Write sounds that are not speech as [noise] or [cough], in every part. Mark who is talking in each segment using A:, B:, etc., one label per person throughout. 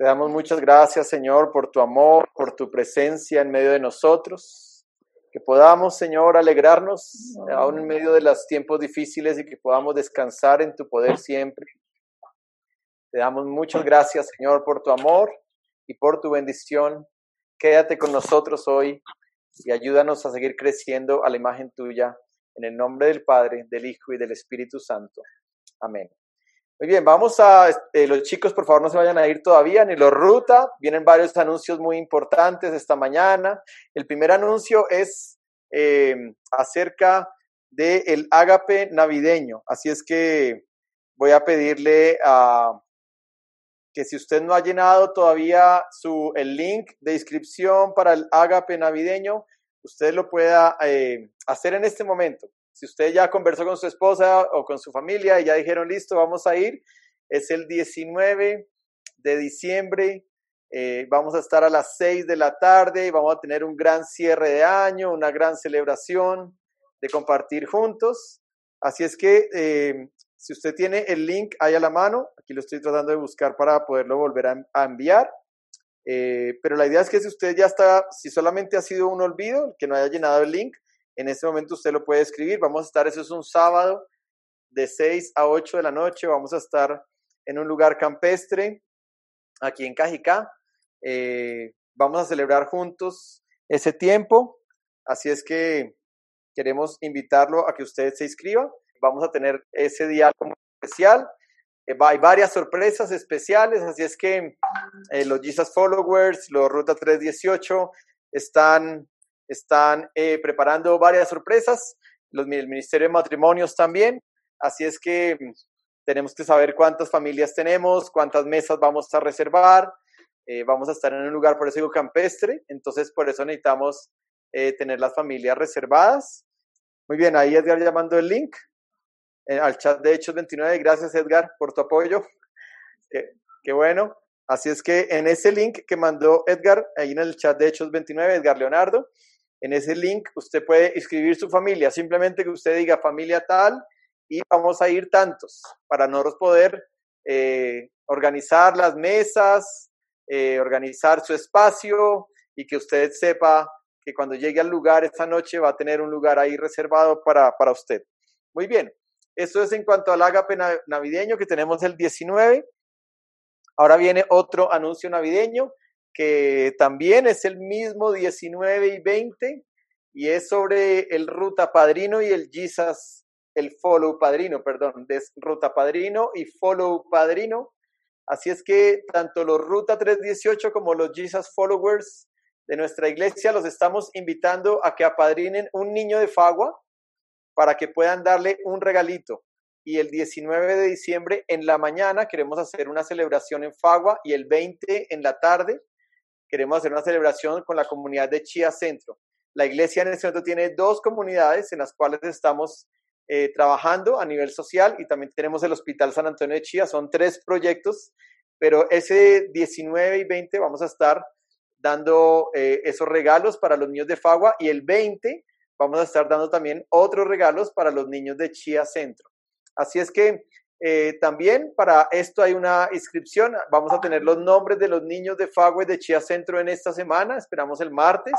A: Te damos muchas gracias, Señor, por tu amor, por tu presencia en medio de nosotros. Que podamos, Señor, alegrarnos aún en medio de los tiempos difíciles y que podamos descansar en tu poder siempre. Te damos muchas gracias, Señor, por tu amor y por tu bendición. Quédate con nosotros hoy y ayúdanos a seguir creciendo a la imagen tuya. En el nombre del Padre, del Hijo y del Espíritu Santo. Amén. Muy bien, vamos a, eh, los chicos por favor no se vayan a ir todavía, ni los ruta, vienen varios anuncios muy importantes esta mañana. El primer anuncio es eh, acerca del el ágape navideño, así es que voy a pedirle a que si usted no ha llenado todavía su, el link de inscripción para el ágape navideño, usted lo pueda eh, hacer en este momento. Si usted ya conversó con su esposa o con su familia y ya dijeron, listo, vamos a ir, es el 19 de diciembre. Eh, vamos a estar a las 6 de la tarde y vamos a tener un gran cierre de año, una gran celebración de compartir juntos. Así es que eh, si usted tiene el link ahí a la mano, aquí lo estoy tratando de buscar para poderlo volver a, enviar. Eh, pero la idea es que si usted ya está, si solamente ha sido un olvido, que no haya llenado el link, en este momento usted lo puede escribir. Vamos a estar, eso es un sábado de 6 a 8 de la noche. Vamos a estar en un lugar campestre aquí en Cajicá. Eh, vamos a celebrar juntos ese tiempo. Así es que queremos invitarlo a que usted se inscriba. Vamos a tener ese como especial. Eh, hay varias sorpresas especiales, así es que eh, los Jesus Followers, los Ruta 318 están están eh, preparando varias sorpresas, los, el Ministerio de Matrimonios también, así es que mm, tenemos que saber cuántas familias tenemos, cuántas mesas vamos a reservar, eh, vamos a estar en un lugar, por eso digo campestre, entonces por eso necesitamos eh, tener las familias reservadas. Muy bien, ahí Edgar llamando el link al chat. De Hechos 29, gracias Edgar por tu apoyo, qué bueno. Así es que en ese link que mandó Edgar, ahí en el chat de Hechos 29, Edgar Leonardo, en ese link usted puede inscribir su familia, simplemente que usted diga familia tal y vamos a ir tantos para nosotros poder eh, organizar las mesas, eh, organizar su espacio y que usted sepa que cuando llegue al lugar esta noche va a tener un lugar ahí reservado para, para usted. Muy bien, esto es en cuanto al ágape navideño que tenemos el 19. Ahora viene otro anuncio navideño que también es el mismo 19 y 20 y es sobre el Ruta Padrino y el Jesus, el Follow Padrino, perdón, de Ruta Padrino y Follow Padrino. Así es que tanto los Ruta 318 como los Jesus Followers de nuestra iglesia los estamos invitando a que apadrinen un niño de Fagua para que puedan darle un regalito. Y el 19 de diciembre en la mañana queremos hacer una celebración en Fagua y el 20 en la tarde queremos hacer una celebración con la comunidad de Chía Centro. La iglesia en este momento tiene dos comunidades en las cuales estamos eh, trabajando a nivel social y también tenemos el Hospital San Antonio de Chía. Son tres proyectos, pero ese 19 y 20 vamos a estar dando eh, esos regalos para los niños de Fagua y el 20 vamos a estar dando también otros regalos para los niños de Chía Centro. Así es que eh, también para esto hay una inscripción. Vamos a tener los nombres de los niños de Fagüe de Chía Centro en esta semana. Esperamos el martes.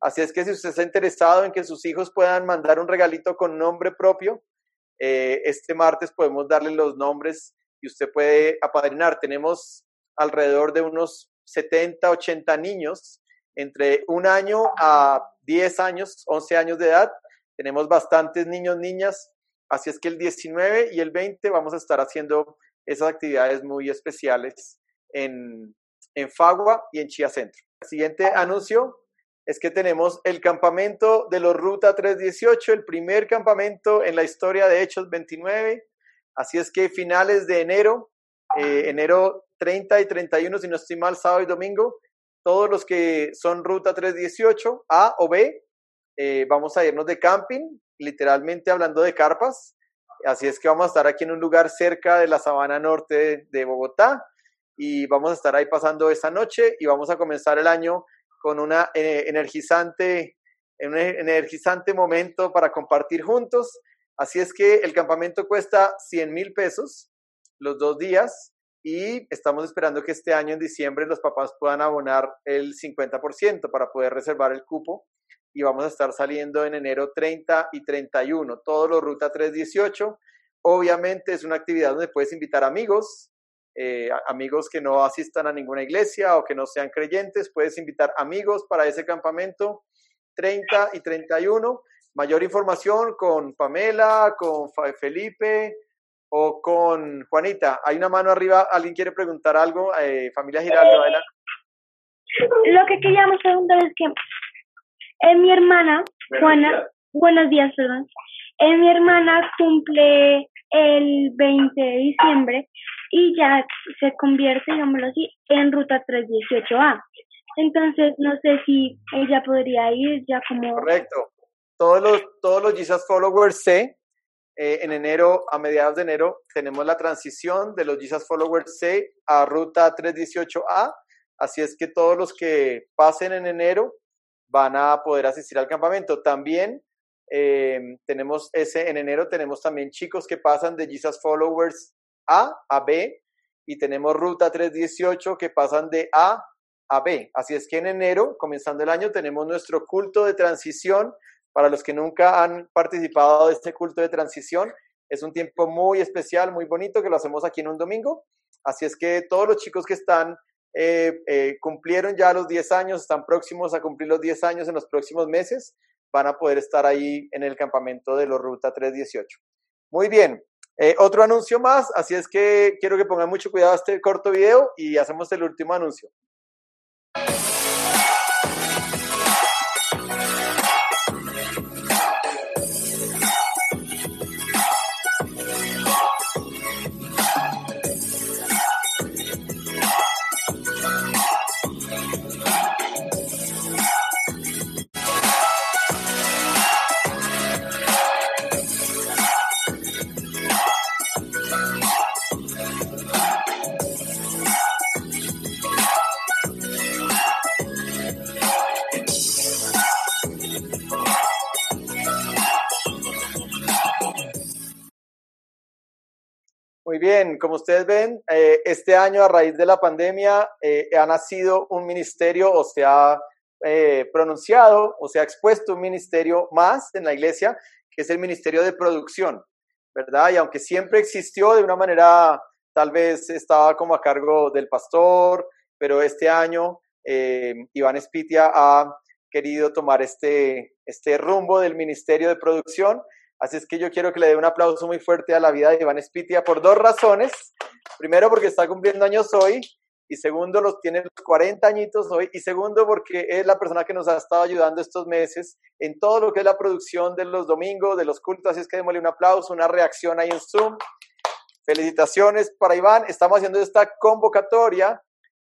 A: Así es que si usted está interesado en que sus hijos puedan mandar un regalito con nombre propio, eh, este martes podemos darle los nombres y usted puede apadrinar. Tenemos alrededor de unos 70, 80 niños entre un año a 10 años, 11 años de edad. Tenemos bastantes niños, niñas Así es que el 19 y el 20 vamos a estar haciendo esas actividades muy especiales en, en Fagua y en Chía Centro. El siguiente anuncio es que tenemos el campamento de los Ruta 318, el primer campamento en la historia de Hechos 29. Así es que finales de enero, eh, enero 30 y 31, si no estoy mal, sábado y domingo, todos los que son Ruta 318, A o B, eh, vamos a irnos de camping literalmente hablando de carpas. Así es que vamos a estar aquí en un lugar cerca de la sabana norte de, Bogotá y vamos a estar ahí pasando esta noche y vamos a comenzar el año con una eh, energizante, un energizante momento para compartir juntos. Así es que el campamento cuesta 100 mil pesos los dos días y estamos esperando que este año en diciembre los papás puedan abonar el 50% para poder reservar el cupo y vamos a estar saliendo en enero 30 y 31, todo lo Ruta 318. Obviamente es una actividad donde puedes invitar amigos, eh, amigos que no asistan a ninguna iglesia o que no sean creyentes, puedes invitar amigos para ese campamento 30 y 31. Mayor información con Pamela, con Felipe, o con Juanita. Hay una mano arriba, ¿alguien quiere preguntar algo? Eh, familia Giraldo, adelante.
B: Lo que queríamos preguntar es que eh, mi hermana, Juana, buenos días, perdón. Eh, mi hermana cumple el 20 de diciembre y ya se convierte, digámoslo así, en ruta 318A. Entonces, no sé si ella podría ir ya como...
A: Correcto. Todos los, todos los Jesus Followers C eh, en enero, a mediados de enero, tenemos la transición de los Jesus Followers C a Ruta 318A. Así es que todos los que pasen en enero van a poder asistir al campamento. También eh, tenemos ese, en enero tenemos también chicos que pasan de Jesus Followers A a B y tenemos Ruta 318 que pasan de A a B. Así es que en enero, comenzando el año, tenemos nuestro culto de transición para los que nunca han participado de este culto de transición, es un tiempo muy especial, muy bonito, que lo hacemos aquí en un domingo. Así es que todos los chicos que están, eh, eh, cumplieron ya los 10 años, están próximos a cumplir los 10 años en los próximos meses, van a poder estar ahí en el campamento de los Ruta 318. Muy bien, eh, otro anuncio más, así es que quiero que pongan mucho cuidado este corto video y hacemos el último anuncio. Bien, como ustedes ven, eh, este año a raíz de la pandemia eh, ha nacido un ministerio o se ha eh, pronunciado o se ha expuesto un ministerio más en la iglesia, que es el ministerio de producción, ¿verdad? Y aunque siempre existió de una manera, tal vez estaba como a cargo del pastor, pero este año Iván Espitia ha querido tomar este, este rumbo del ministerio de producción Así es que yo quiero que le dé un aplauso muy fuerte a la vida de Iván Espitia por dos razones. Primero, porque está cumpliendo años hoy. Y segundo, los tiene los 40 añitos hoy. Y segundo, porque es la persona que nos ha estado ayudando estos meses en todo lo que es la producción de los domingos, de los cultos. Así es que démosle un aplauso, una reacción ahí en Zoom. Felicitaciones para Iván. Estamos haciendo esta convocatoria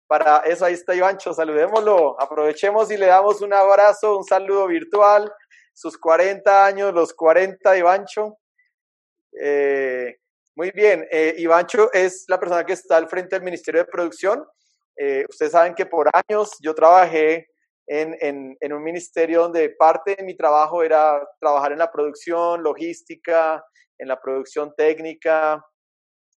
A: para eso. Ahí está Ivancho. Saludémoslo. Aprovechemos y le damos un abrazo, un saludo virtual sus 40 años, los 40 de Ivancho. Eh, muy bien, eh, Ivancho es la persona que está al frente del Ministerio de Producción. Eh, ustedes saben que por años yo trabajé en, en, en, un ministerio donde parte de mi trabajo era trabajar en la producción, logística, en la producción técnica,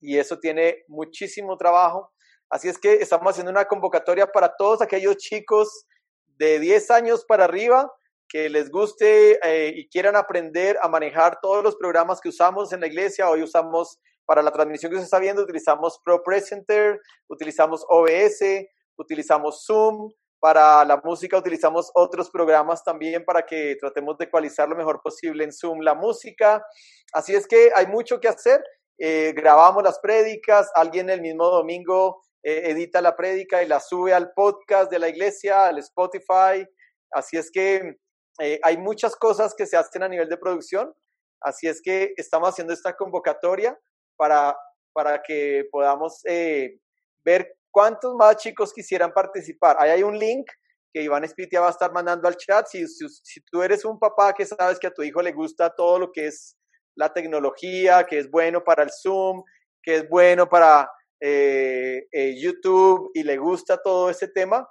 A: y eso tiene muchísimo trabajo. Así es que estamos haciendo una convocatoria para todos aquellos chicos de 10 años para arriba que les guste eh, y quieran aprender a manejar todos los programas que usamos en la iglesia. Hoy usamos para la transmisión que se está viendo, utilizamos Pro Presenter, utilizamos OBS, utilizamos Zoom. Para la música utilizamos otros programas también para que tratemos de ecualizar lo mejor posible en Zoom la música. Así es que hay mucho que hacer. Eh, grabamos las prédicas, alguien el mismo domingo eh, edita la prédica y la sube al podcast de la iglesia, al Spotify. Así es que eh, hay muchas cosas que se hacen a nivel de producción, así es que estamos haciendo esta convocatoria para, para que podamos eh, ver cuántos más chicos quisieran participar. Ahí hay un link que Iván Espitia va a estar mandando al chat. Si, si, tú eres un papá que sabes que a tu hijo le gusta todo lo que es la tecnología, que es bueno para el Zoom, que es bueno para eh, YouTube y le gusta todo ese tema,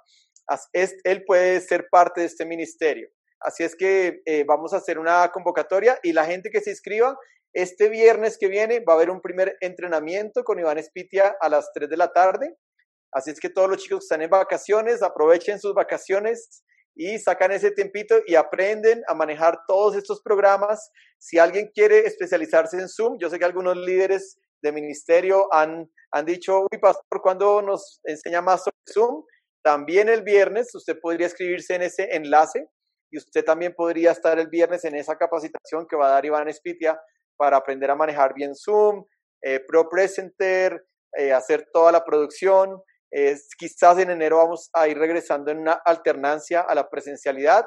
A: él puede ser parte de este ministerio. Así es que eh, vamos a hacer una convocatoria y la gente que se inscriba Este viernes que viene va a haber un primer entrenamiento con Iván Espitia a las 3 de la tarde. Así es que todos los chicos que están en vacaciones, aprovechen sus vacaciones y sacan ese tiempito y aprenden a manejar todos estos programas. Si alguien quiere especializarse en Zoom, yo sé que algunos líderes de ministerio han, han dicho, uy, pastor, ¿cuándo nos enseña más sobre Zoom? También el viernes usted podría escribirse en ese enlace y usted también podría estar el viernes en esa capacitación que va a dar Iván Espitia para aprender a manejar bien Zoom, eh, Pro Presenter, eh, hacer toda la producción. quizás en enero vamos a ir regresando en una alternancia a la presencialidad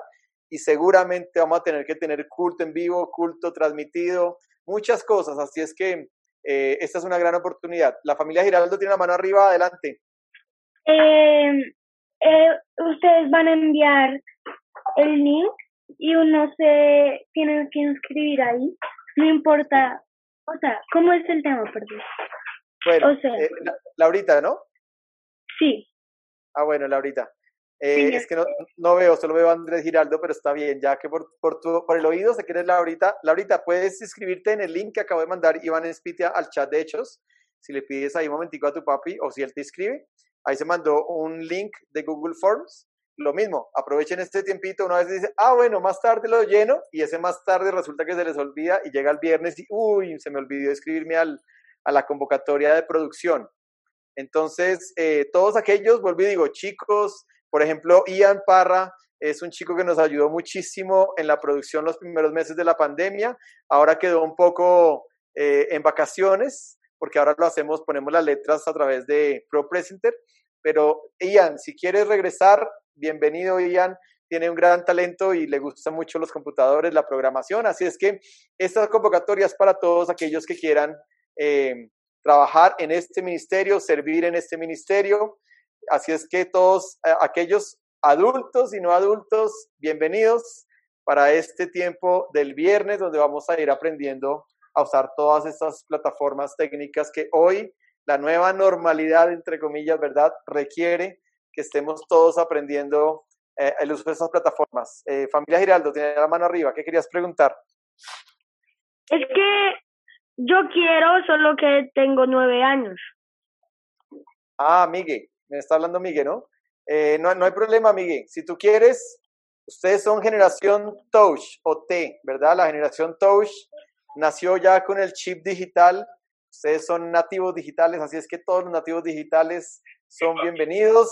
A: y seguramente vamos a tener que tener culto en vivo, culto transmitido, muchas cosas. Así es que eh, esta es una gran oportunidad. La familia Giraldo tiene la mano arriba, adelante.
B: Em, ustedes van a enviar el link y uno se tiene que inscribir ahí. No importa, o sea, ¿cómo es el tema, perdón?
A: Bueno, eh, Laurita, ¿no?
B: Sí.
A: Ah, bueno, Laurita. Eh, es que no, no, veo, solo veo a Andrés Giraldo, pero está bien, ya que por, por, tu, por el oído se quiere Laurita. Laurita, puedes inscribirte en el link que acabo de mandar Iván Espitia al chat de hechos. Si le pides ahí un momentico a tu papi o si él te inscribe, ahí se mandó un link de Google Forms lo mismo, aprovechen este tiempito, una vez dice, ah, bueno, más tarde lo lleno, y ese más tarde resulta que se les olvida y llega el viernes y, uy, se me olvidó escribirme al, a la convocatoria de producción. Entonces, eh, todos aquellos, vuelvo y digo, chicos, por ejemplo, Ian Parra es un chico que nos ayudó muchísimo en la producción los primeros meses de la pandemia, ahora quedó un poco eh, en vacaciones, porque ahora lo hacemos, ponemos las letras a través de Pro Presenter, pero Ian, si quieres regresar, bienvenido Ian, tiene un gran talento y le gustan mucho los computadores, la programación, así es que esta convocatoria es para todos aquellos que quieran eh, trabajar en este ministerio, servir en este ministerio, así es que todos aquellos adultos y no adultos, bienvenidos para este tiempo del viernes donde vamos a ir aprendiendo a usar todas estas plataformas técnicas que hoy la nueva normalidad, entre comillas, ¿verdad?, requiere que estemos todos aprendiendo eh, el uso de esas plataformas. Eh, familia Giraldo, tiene la mano arriba. ¿Qué querías preguntar?
B: Es que yo quiero, solo que tengo nueve años.
A: Ah, Miguel, me está hablando Miguel, ¿no? Eh, no, no hay problema, Miguel. Si tú quieres, ustedes son generación Touch o T, ¿verdad? La generación Touch nació ya con el chip digital. Ustedes son nativos digitales, así es que todos los nativos digitales son bienvenidos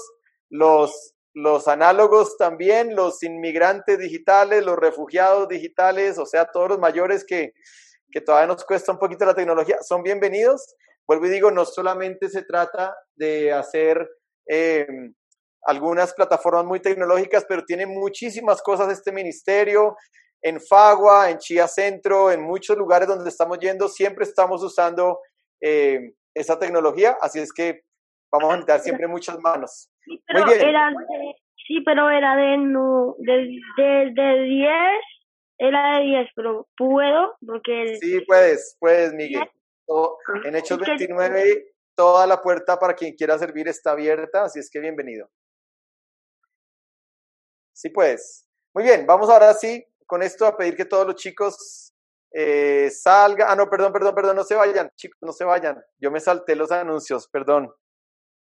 A: los, los análogos también, los inmigrantes digitales, los refugiados digitales, o sea, todos los mayores que, que todavía nos cuesta un poquito la tecnología, son bienvenidos. Vuelvo y digo, no solamente se trata de hacer em, algunas plataformas muy tecnológicas, pero tiene muchísimas cosas este ministerio. En Fagua, en Chía Centro, en muchos lugares donde estamos yendo, siempre estamos usando em, esa tecnología, así es que vamos a necesitar siempre muchas manos.
B: Sí, pero era de, sí, pero era de, no, de, de, 10, era de 10, pero puedo porque...
A: Sí, puedes, puedes, Miguel. en Hechos 29, toda la puerta para quien quiera servir está abierta, así es que bienvenido. Sí, puedes. Muy bien, vamos ahora sí con esto a pedir que todos los chicos eh, salgan. Ah, no, perdón, perdón, perdón, no se vayan, chicos, no se vayan. Yo me salté los anuncios, perdón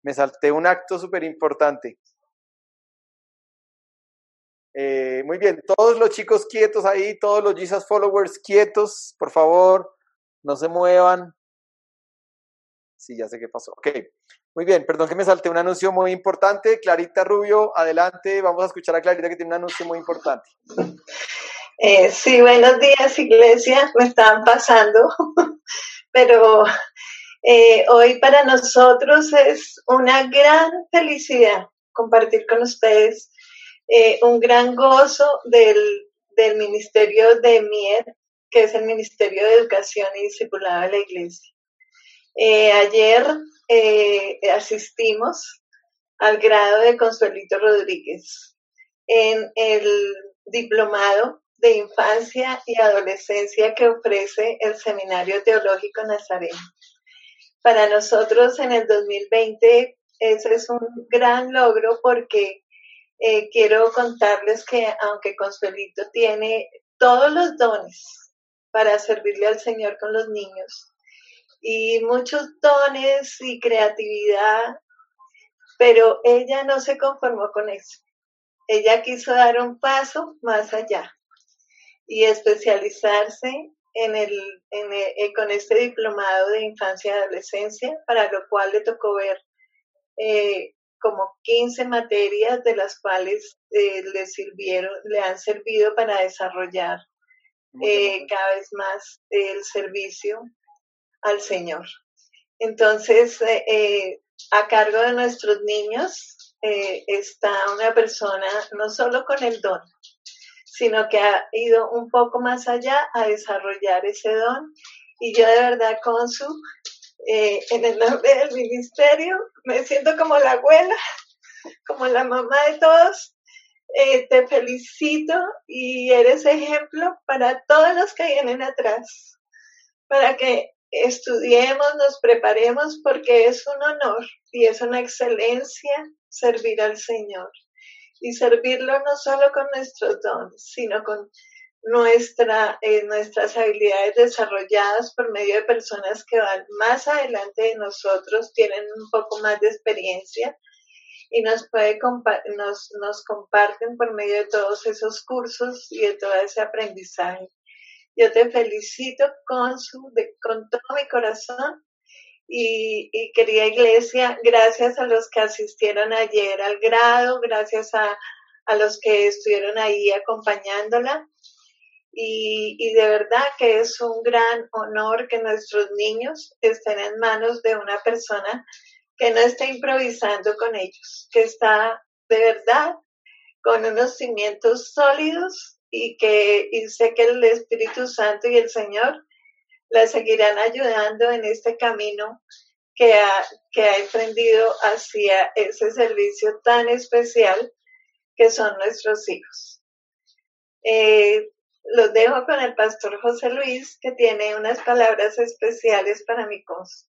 A: me salté un acto súper importante. Eh, muy bien, todos los chicos quietos ahí, todos los Jesus followers quietos, por favor, no se muevan. Sí, ya sé qué pasó. Ok, muy bien, perdón que me salté un anuncio muy importante. Clarita Rubio, adelante, vamos a escuchar a Clarita que tiene un anuncio muy importante.
C: Eh, sí, buenos días, iglesia, me están pasando, [laughs] pero eh, hoy para nosotros es una gran felicidad compartir con ustedes eh, un gran gozo del, del Ministerio de MIER, que es el Ministerio de Educación y Discipulado de la Iglesia. Ayer asistimos al grado de Consuelito Rodríguez en el diplomado de infancia y adolescencia que ofrece el Seminario Teológico Nazareno. Para nosotros en el 2020 ese es un gran logro porque eh, quiero contarles que aunque Consuelito tiene todos los dones para servirle al Señor con los niños. Y muchos dones y creatividad, pero ella no se conformó con eso. Ella quiso dar un paso más allá y especializarse en el, eh, con este diplomado de infancia y adolescencia, para lo cual le tocó ver eh, como 15 materias de las cuales eh, le sirvieron, le han servido para desarrollar cada vez más el servicio al Señor. Entonces, a cargo de nuestros niños está una persona no solo con el don, sino que ha ido un poco más allá a desarrollar ese don. Y yo de verdad, Consu, eh, en el nombre del ministerio, me siento como la abuela, [laughs] como la mamá de todos. Eh, te felicito y eres ejemplo para todos los que vienen atrás, para que estudiemos, nos preparemos, porque es un honor y es una excelencia servir al Señor y servirlo no solo con nuestros dones, sino con nuestra, eh, nuestras habilidades desarrolladas por medio de personas que van más adelante de nosotros, tienen un poco más de experiencia y nos, puede nos, nos comparten por medio de todos esos cursos y de todo ese aprendizaje. Yo te felicito con, su, con todo mi corazón y, querida iglesia, gracias a los que asistieron ayer al grado, gracias a, los que estuvieron ahí acompañándola. Y, y, de verdad que es un gran honor que nuestros niños estén en manos de una persona que no está improvisando con ellos, que está de verdad con unos cimientos sólidos y que y sé que el Espíritu Santo y el Señor la seguirán ayudando en este camino que ha, que ha emprendido hacia ese servicio tan especial que son nuestros hijos. Eh, los dejo con el pastor José Luis, que tiene unas palabras especiales para mi cons.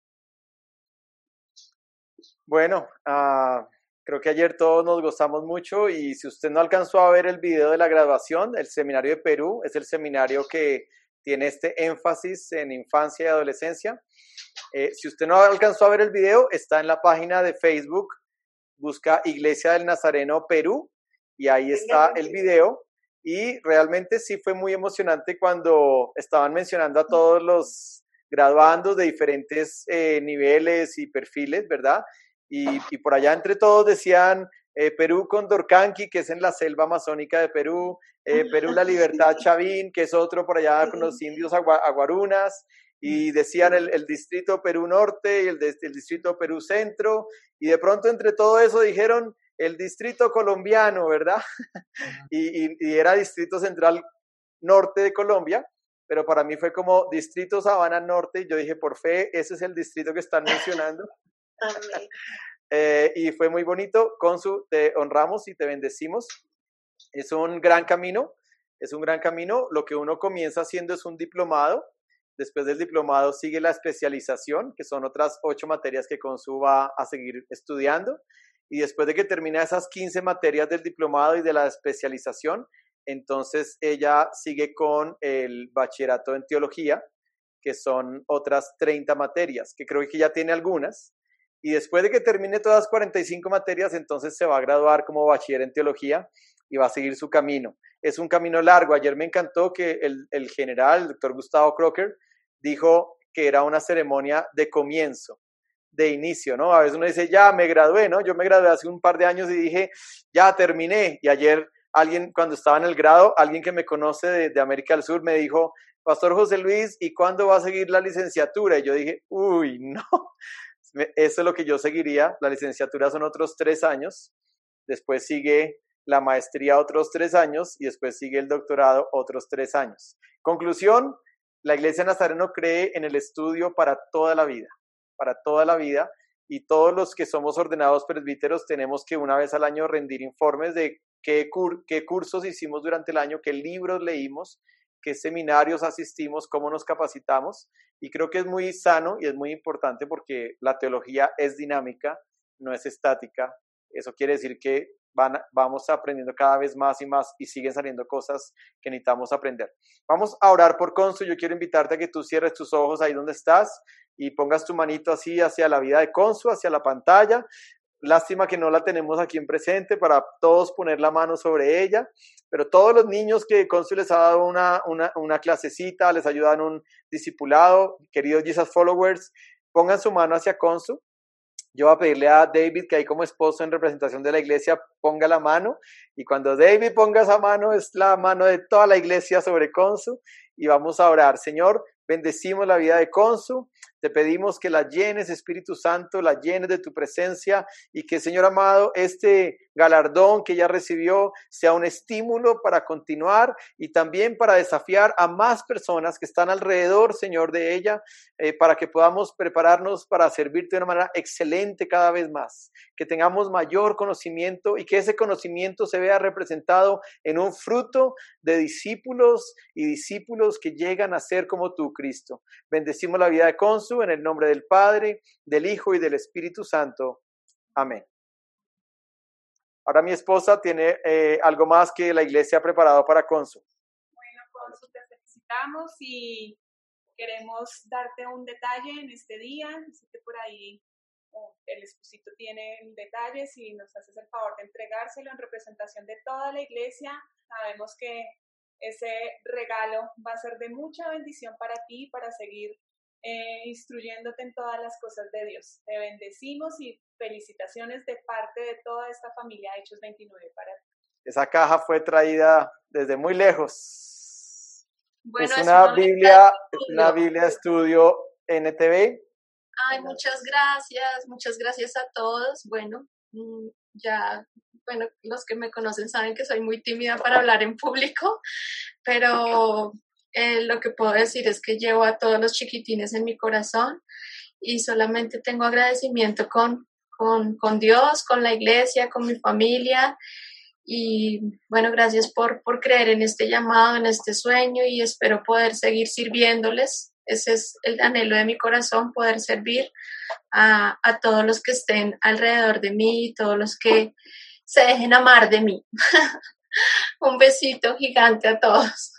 A: Bueno, uh, creo que ayer todos nos gozamos mucho y si usted no alcanzó a ver el video de la graduación, el seminario de Perú es el seminario que tiene este énfasis en infancia y adolescencia. Eh, si usted no alcanzó a ver el video, está en la página de Facebook, busca Iglesia del Nazareno Perú y ahí está el video. Y realmente sí fue muy emocionante cuando estaban mencionando a todos los graduandos de diferentes eh, niveles y perfiles, ¿verdad? Y, y, por allá entre todos decían eh, Perú con Dorcanqui, que es en la selva amazónica de Perú, eh, Perú La Libertad Chavín, que es otro por allá con los indios aguarunas, y decían el, distrito Perú Norte y el, el, distrito Perú Centro, y de pronto entre todo eso dijeron el distrito colombiano, ¿verdad? [laughs] y, y, era distrito central norte de Colombia, pero para mí fue como distrito Sabana Norte, y yo dije, por fe, ese es el distrito que están mencionando. [laughs] Eh, y fue muy bonito. Consu, te honramos y te bendecimos. Es un gran camino, es un gran camino. Lo que uno comienza haciendo es un diplomado. Después del diplomado sigue la especialización, que son otras ocho materias que Consu va a seguir estudiando. Y después de que termina esas 15 materias del diplomado y de la especialización, entonces ella sigue con el bachillerato en teología, que son otras 30 materias, que creo que ya tiene algunas y después de que termine todas las 45 materias, entonces se va a graduar como bachiller en teología y va a seguir su camino. Es un camino largo. Ayer me encantó que el, el general, el doctor Gustavo Crocker, dijo que era una ceremonia de comienzo, de inicio, ¿no? A veces uno dice, ya me gradué, ¿no? Yo me gradué hace un par de años y dije, ya terminé. Y ayer alguien, cuando estaba en el grado, alguien que me conoce de, de América del Sur me dijo, Pastor José Luis, ¿y cuándo va a seguir la licenciatura? Y yo dije, uy, [laughs] no, eso es lo que yo seguiría. La licenciatura son otros tres años. Después sigue la maestría otros tres años y después sigue el doctorado otros tres años. Conclusión, la Iglesia Nazareno cree en el estudio para toda la vida, para toda la vida, y todos los que somos ordenados presbíteros tenemos que una vez al año rendir informes de qué, qué cursos hicimos durante el año, qué libros leímos, qué seminarios asistimos, cómo nos capacitamos. Y creo que es muy sano y es muy importante porque la teología es dinámica, no es estática, Eso quiere decir que van, vamos aprendiendo cada vez más y más y siguen saliendo cosas que necesitamos aprender. Vamos a orar por Consu. Yo quiero invitarte a que tú cierres tus ojos ahí donde estás y pongas tu manito así hacia la vida de Consu, hacia la pantalla. Lástima que no la tenemos aquí en presente para todos poner la mano sobre ella, pero todos los niños que Consu les ha dado una, una, clasecita, les ayudan un discipulado, queridos Jesus followers, pongan su mano hacia Consu. Yo voy a pedirle a David que ahí como esposo en representación de la iglesia ponga la mano y cuando David ponga esa mano es la mano de toda la iglesia sobre Consu y vamos a orar. Señor, bendecimos la vida de Consu, te pedimos que la llenes, Espíritu Santo, la llenes de tu presencia y que, Señor amado, este galardón que ya recibió sea un estímulo para continuar y también para desafiar a más personas que están alrededor, Señor, de ella, eh, para que podamos prepararnos para servirte de una manera excelente cada vez más, que tengamos mayor conocimiento y que ese conocimiento se vea representado en un fruto de discípulos y discípulos que llegan a ser como tú, Cristo. Bendecimos la vida de En el nombre del Padre, del Hijo y del Espíritu Santo. Amén. Ahora mi esposa tiene eh, algo más que la iglesia ha preparado para Consu.
D: Bueno, Consu, te felicitamos y queremos darte un detalle en este día. Por ahí oh, el esposito tiene detalles y nos haces el favor de entregárselo en representación de toda la iglesia. Sabemos que ese regalo va a ser de mucha bendición para ti, para seguir eh, instruyéndote en todas las cosas de Dios. Te bendecimos y felicitaciones de parte de toda esta familia Hechos 29 para ti.
A: Esa caja fue traída desde muy lejos. es, una, Biblia, es una Biblia estudio NTV.
E: Ay, muchas gracias, muchas gracias a todos. Bueno, mm, ya, bueno, los que me conocen saben que soy muy tímida para hablar en público, pero eh, lo que puedo decir es que llevo a todos los chiquitines en mi corazón y solamente tengo agradecimiento con, con, con Dios, con la iglesia, con mi familia. Y bueno, gracias por, por creer en este llamado, en este sueño y espero poder seguir sirviéndoles. Ese es el anhelo de mi corazón, poder servir a, a todos los que estén alrededor de mí, todos los que se dejen amar de mí. [laughs] Un besito gigante a todos.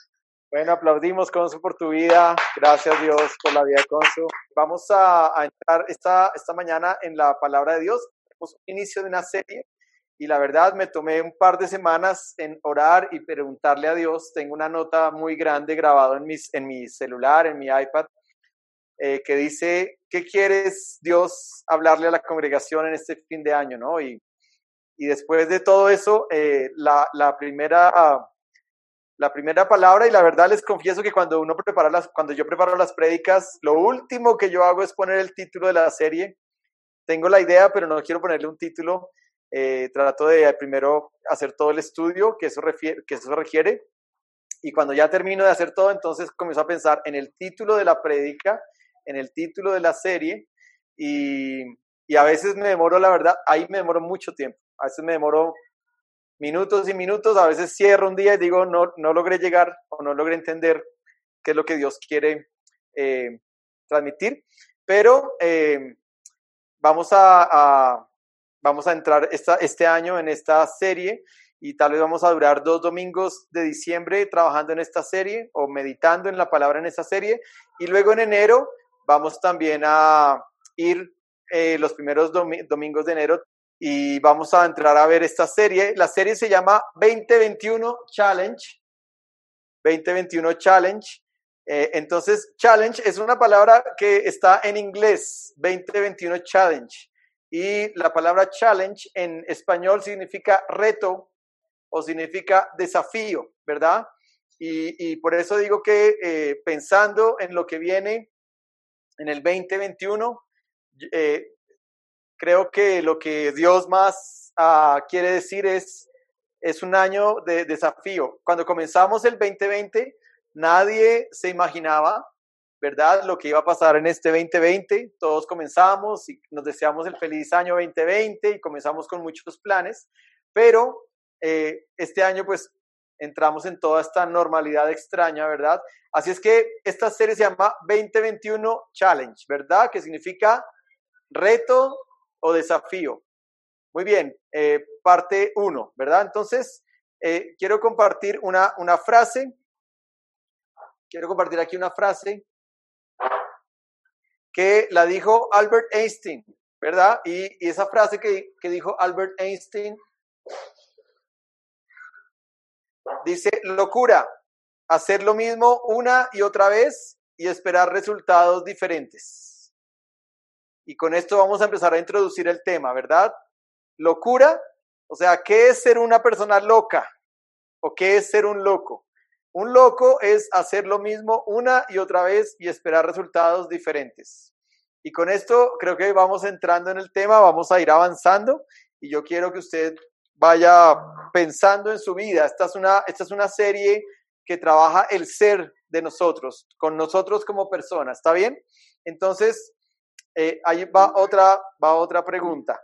A: Bueno, aplaudimos, Consu, por tu vida. Gracias, Dios, por la vida Consu. Vamos a, entrar esta, mañana en la palabra de Dios. Tenemos un inicio de una serie y la verdad me tomé un par de semanas en orar y preguntarle a Dios. Tengo una nota muy grande grabada en, mi celular, en mi iPad, eh, que dice, ¿qué quieres Dios hablarle a la congregación en este fin de año? ¿no? Y, después de todo eso, eh, la primera la primera palabra y la verdad les confieso que cuando uno prepara las, cuando yo preparo las prédicas, lo último que yo hago es poner el título de la serie. Tengo la idea, pero no quiero ponerle un título. Eh, trato de primero hacer todo el estudio que eso, refiere, que eso requiere. Y cuando ya termino de hacer todo, entonces comienzo a pensar en el título de la prédica, en el título de la serie. Y, y a veces me demoro, la verdad, ahí me demoro mucho tiempo. A veces me demoro minutos y minutos, a veces cierro un día y digo, no, no logré llegar o no logré entender qué es lo que Dios quiere eh, transmitir, pero eh, vamos, a, vamos a entrar esta, este año en esta serie y tal vez vamos a durar dos domingos de diciembre trabajando en esta serie o meditando en la palabra en esta serie. Y luego en enero vamos también a ir eh, los primeros domingos de enero y vamos a entrar a ver esta serie. La serie se llama 2021 Challenge. 2021 Challenge. Eh, entonces, challenge es una palabra que está en inglés, 2021 Challenge. Y la palabra challenge en español significa reto o significa desafío, ¿verdad? Y, por eso digo que eh, pensando en lo que viene en el 2021, eh, creo que lo que Dios más uh, quiere decir es, es un año de desafío. Cuando comenzamos el 2020, nadie se imaginaba, ¿verdad?, lo que iba a pasar en este 2020. Todos comenzamos y nos deseamos el feliz año 2020 y comenzamos con muchos planes, pero eh, este año pues entramos en toda esta normalidad extraña, ¿verdad? Así es que esta serie se llama 2021 Challenge, ¿verdad? Que significa reto o desafío. Muy bien, eh, parte 1, ¿verdad? Entonces, eh, quiero compartir una, una frase. Quiero compartir aquí una frase que la dijo Albert Einstein, ¿verdad? Y, esa frase que, que dijo Albert Einstein dice, locura, hacer lo mismo una y otra vez y esperar resultados diferentes. Y con esto vamos a empezar a introducir el tema, ¿verdad? Locura, o sea, ¿qué es ser una persona loca? ¿O qué es ser un loco? Un loco es hacer lo mismo una y otra vez y esperar resultados diferentes. Y con esto creo que vamos entrando en el tema, vamos a ir avanzando y yo quiero que usted vaya pensando en su vida. Esta es una, esta es una serie que trabaja el ser de nosotros, con nosotros como personas, ¿está bien? Entonces, eh, ahí va otra, va otra pregunta.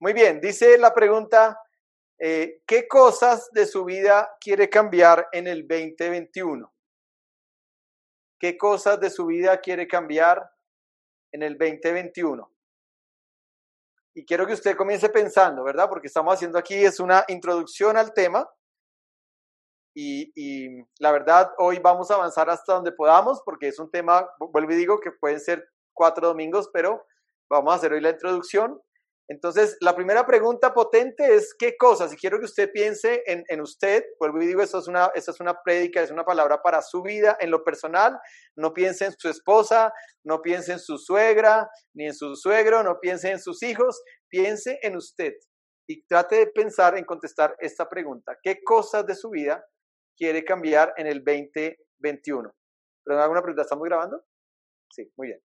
A: Muy bien, dice la pregunta, eh, ¿qué cosas de su vida quiere cambiar en el 2021? ¿Qué cosas de su vida quiere cambiar en el 2021? Y quiero que usted comience pensando, ¿verdad? Porque estamos haciendo aquí es una introducción al tema. Y, y, la verdad, hoy vamos a avanzar hasta donde podamos, porque es un tema, vuelvo y digo, que pueden ser cuatro domingos, pero vamos a hacer hoy la introducción. Entonces, la primera pregunta potente es qué cosas, y quiero que usted piense en, en usted, vuelvo y digo, esto es, una, esto es una prédica, es una palabra para su vida, en lo personal, no piense en su esposa, no piense en su suegra, ni en su suegro, no piense en sus hijos, piense en usted y trate de pensar en contestar esta pregunta, ¿qué cosas de su vida quiere cambiar en el 2021? ¿Pero alguna pregunta? ¿Estamos grabando? Sí, muy bien.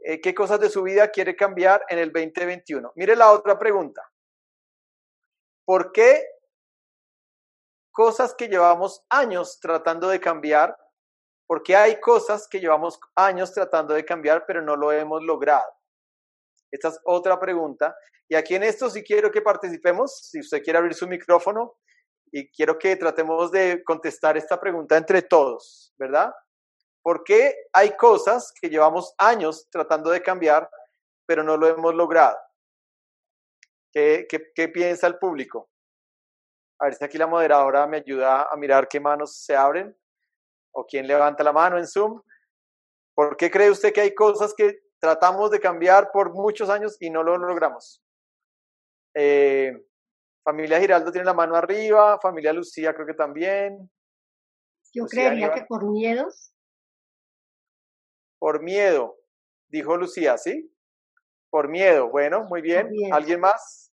A: Eh, qué cosas de su vida quiere cambiar en el 2021. Mire la otra pregunta. ¿Por qué cosas que llevamos años tratando de cambiar? ¿Por qué hay cosas que llevamos años tratando de cambiar pero no lo hemos logrado? Esta es otra pregunta. Y aquí en esto sí quiero que participemos. Si usted quiere abrir su micrófono y quiero que tratemos de contestar esta pregunta entre todos, ¿verdad? ¿Por qué hay cosas que llevamos años tratando de cambiar, pero no lo hemos logrado? ¿Qué, piensa el público? A ver si aquí la moderadora me ayuda a mirar qué manos se abren o quién levanta la mano en Zoom. ¿Por qué cree usted que hay cosas que tratamos de cambiar por muchos años y no lo logramos? Eh, familia Giraldo tiene la mano arriba, familia Lucía creo que también.
F: Yo creería que por miedos.
A: Por miedo, dijo Lucía, ¿sí? Por miedo, bueno, muy bien. ¿Alguien más?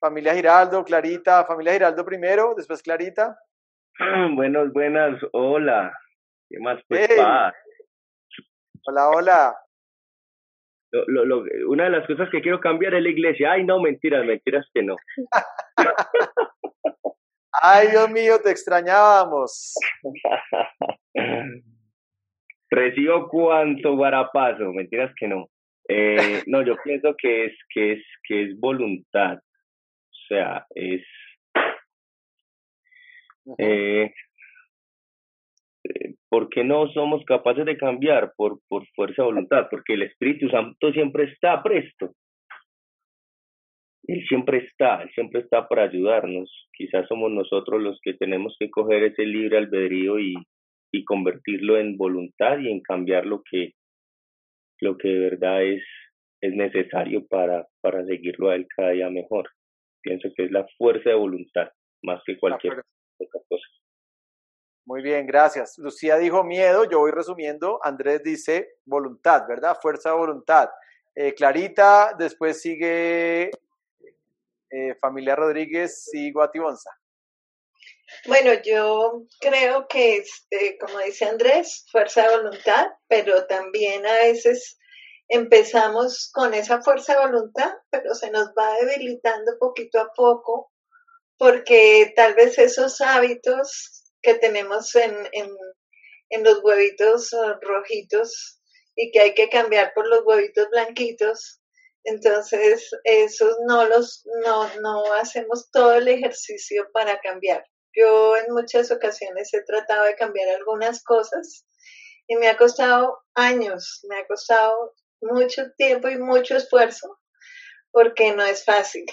A: Familia Giraldo, Clarita, familia Giraldo primero, después Clarita. [clears throat]
G: Buenos, buenas, hola. ¿Qué más pues,
A: Hola, hola.
G: Lo, lo, una de las cosas que quiero cambiar es la iglesia. Ay, no, mentiras, mentiras que no. [laughs]
A: Ay, Dios mío, te extrañábamos. [laughs]
G: Recibo cuánto guarapazo, mentiras que no. Eh, [laughs] no, yo pienso que es, que es, que es voluntad. O sea, es eh, eh, ¿Por qué no somos capaces de cambiar? Por, por fuerza de voluntad, porque el Espíritu Santo siempre está presto. Él siempre está, Él siempre está para ayudarnos. Quizás somos nosotros los que tenemos que coger ese libre albedrío y, y convertirlo en voluntad y en cambiar lo que, lo que de verdad es, es necesario para, para seguirlo a él cada día mejor. Pienso que es la fuerza de voluntad más que cualquier otra cosa.
A: Muy bien, gracias. Lucía dijo miedo, yo voy resumiendo. Andrés dice voluntad, ¿verdad? Fuerza de voluntad. Eh, Clarita, después sigue eh, Familia Rodríguez y Guatibonza.
C: Bueno, yo creo que, este, como dice Andrés, fuerza de voluntad, pero también a veces empezamos con esa fuerza de voluntad, pero se nos va debilitando poquito a poco, porque tal vez esos hábitos que tenemos en, en los huevitos rojitos y que hay que cambiar por los huevitos blanquitos, entonces esos no los, no, no hacemos todo el ejercicio para cambiar. Yo en muchas ocasiones he tratado de cambiar algunas cosas y me ha costado años, me ha costado mucho tiempo y mucho esfuerzo, porque no es fácil.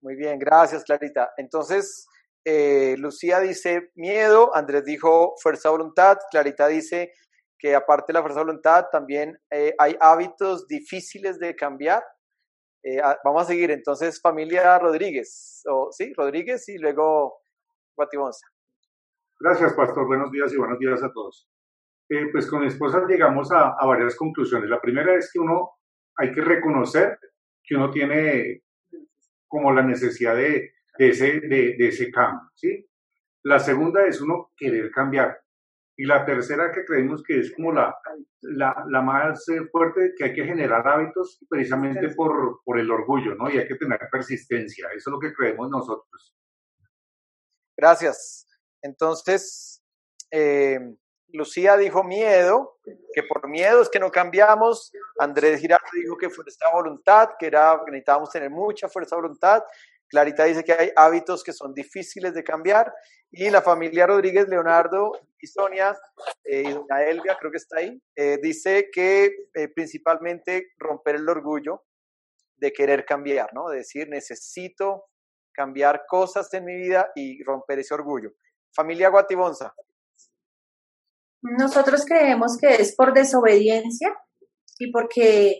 A: Muy bien, gracias Clarita. Entonces, eh, Lucía dice miedo, Andrés dijo fuerza voluntad, Clarita dice que aparte de la fuerza voluntad también eh, hay hábitos difíciles de cambiar. Eh, vamos a seguir entonces familia Rodríguez, sí, Rodríguez y luego Guatibonza.
H: Gracias, Pastor. Buenos días y buenos días a todos. pues con mi esposa llegamos a, a varias conclusiones. La primera es que uno hay que reconocer que uno tiene como la necesidad de, ese, de, ese cambio, ¿sí? La segunda es uno querer cambiar. Y la tercera que creemos que es como la, la, más eh, fuerte, que hay que generar hábitos precisamente por, por el orgullo, ¿no? Y hay que tener persistencia. Eso es lo que creemos nosotros.
A: Gracias. Entonces, eh, Lucía dijo miedo, que por miedo es que no cambiamos. Andrés Girardo dijo que fuerza voluntad, que, era, necesitábamos tener mucha fuerza de voluntad. Clarita dice que hay hábitos que son difíciles de cambiar. Y la familia Rodríguez, Leonardo y Sonia, eh, y doña Elvia, creo que está ahí, eh, dice que eh, principalmente romper el orgullo de querer cambiar, ¿no? De decir, necesito cambiar cosas en mi vida y romper ese orgullo. Familia Guatibonza.
I: Nosotros creemos que es por desobediencia y porque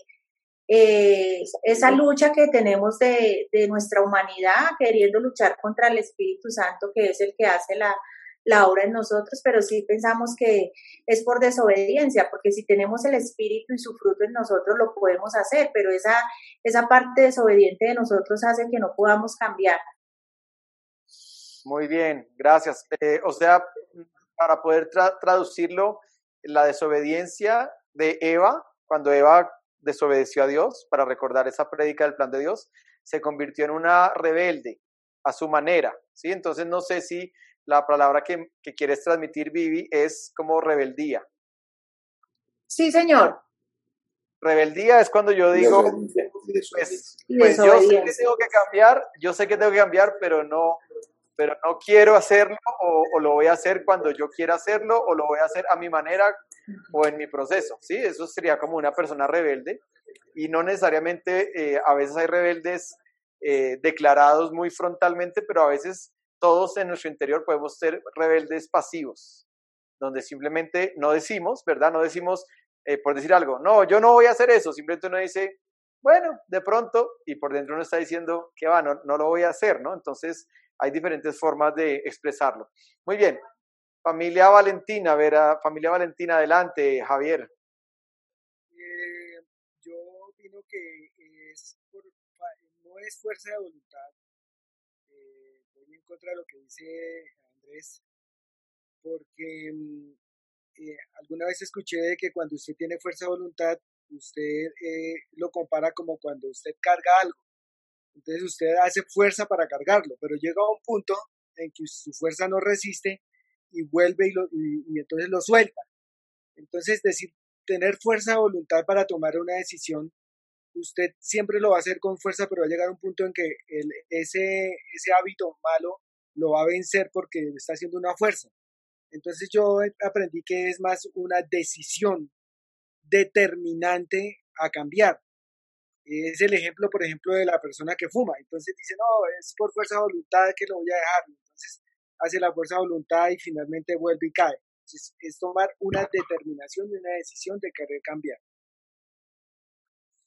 I: eh, esa lucha que tenemos de, nuestra humanidad, queriendo luchar contra el Espíritu Santo, que es el que hace la, la obra en nosotros, pero sí pensamos que es por desobediencia, porque si tenemos el Espíritu y su fruto en nosotros, lo podemos hacer, pero esa, esa parte desobediente de nosotros hace que no podamos cambiar.
A: Muy bien, gracias. Eh, o sea, para poder traducirlo, la desobediencia de Eva, cuando Eva desobedeció a Dios, para recordar esa prédica del plan de Dios, se convirtió en una rebelde a su manera, ¿sí? Entonces no sé si la palabra que, quieres transmitir, Vivi, es como rebeldía.
I: Sí, señor.
A: Rebeldía es cuando yo digo, pues, pues yo sé que tengo que cambiar, yo sé que tengo que cambiar, pero no, pero no quiero hacerlo o, lo voy a hacer cuando yo quiera hacerlo o lo voy a hacer a mi manera o en mi proceso, ¿sí? Eso sería como una persona rebelde y no necesariamente eh, a veces hay rebeldes eh, declarados muy frontalmente, pero a veces todos en nuestro interior podemos ser rebeldes pasivos, donde simplemente no decimos, ¿verdad? No decimos, eh, por decir algo, no, yo no voy a hacer eso, simplemente uno dice, bueno, de pronto, y por dentro uno está diciendo que va, no, no lo voy a hacer, ¿no? Entonces, hay diferentes formas de expresarlo. Muy bien, familia Valentina, a ver, familia Valentina, adelante, Javier.
J: Eh, yo opino que es no es fuerza de voluntad. Eh, voy en contra de lo que dice Andrés, porque mm, eh, alguna vez escuché que cuando usted tiene fuerza de voluntad, usted lo compara como cuando usted carga algo. Entonces usted hace fuerza para cargarlo, pero llega a un punto en que su fuerza no resiste y vuelve y, entonces lo suelta. Entonces, decir, tener fuerza de voluntad para tomar una decisión, usted siempre lo va a hacer con fuerza, pero va a llegar un punto en que ese, ese hábito malo lo va a vencer porque está haciendo una fuerza. Entonces yo aprendí que es más una decisión determinante a cambiar es el ejemplo, por ejemplo, de la persona que fuma. Entonces dice, no, es por fuerza de voluntad que lo voy a dejar. Entonces hace la fuerza voluntad y finalmente vuelve y cae. Es tomar una determinación y una decisión de querer cambiar.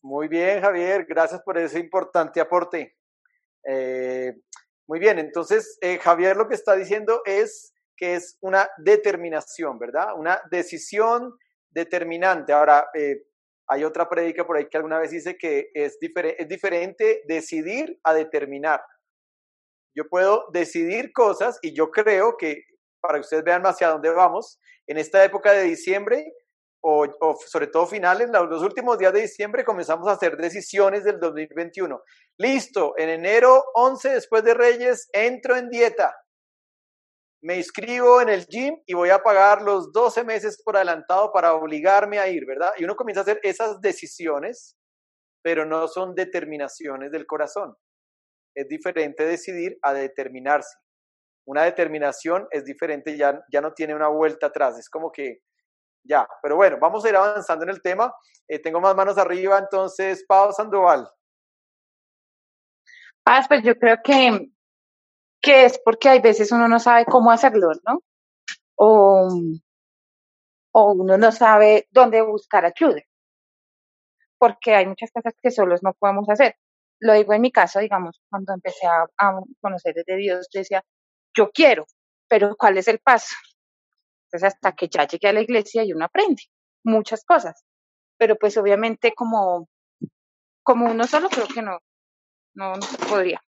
A: Muy bien, Javier, gracias por ese importante aporte. Eh, muy bien, entonces eh, Javier lo que está diciendo es que es una determinación, ¿verdad? Una decisión determinante. Ahora, eh, hay otra prédica por ahí que alguna vez dice que es, es diferente decidir a determinar. Yo puedo decidir cosas y yo creo que, para que ustedes vean hacia dónde vamos, en esta época de diciembre o, sobre todo finales, los últimos días de diciembre comenzamos a hacer decisiones del 2021. Listo, en enero 11 después de Reyes entro en dieta me inscribo en el gym y voy a pagar los 12 meses por adelantado para obligarme a ir, ¿verdad? Y uno comienza a hacer esas decisiones, pero no son determinaciones del corazón. Es diferente decidir a determinarse. Una determinación es diferente, ya, ya no tiene una vuelta atrás, es como que Ya, pero bueno, vamos a ir avanzando en el tema. Eh, tengo más manos arriba, entonces, Pau Sandoval.
K: Ah, pues yo creo que, que es porque hay veces uno no sabe cómo hacerlo, ¿no? O, o uno no sabe dónde buscar ayuda, porque hay muchas cosas que solos no podemos hacer. Lo digo en mi caso, digamos, cuando empecé a, conocer de Dios, decía, yo quiero, pero ¿cuál es el paso? Entonces, hasta que ya llegué a la iglesia y uno aprende muchas cosas. Pero pues obviamente como, como uno solo creo que no, no, no podría.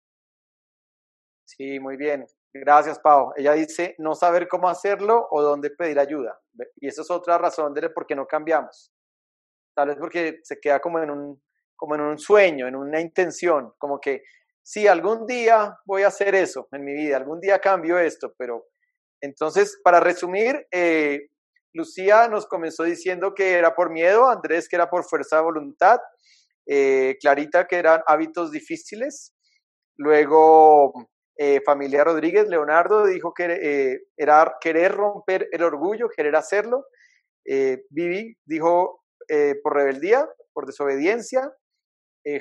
A: Sí, muy bien. Gracias, Pau. Ella dice no saber cómo hacerlo o dónde pedir ayuda. Y eso es otra razón de por qué no cambiamos. Tal vez porque se queda como en un, como en un sueño, en una intención, como que sí, algún día voy a hacer eso en mi vida, algún día cambio esto, pero entonces, para resumir, eh, Lucía nos comenzó diciendo que era por miedo, Andrés que era por fuerza de voluntad, eh, Clarita que eran hábitos difíciles, luego eh, familia Rodríguez, Leonardo dijo que era querer romper el orgullo, querer hacerlo, Vivi dijo por rebeldía, por desobediencia,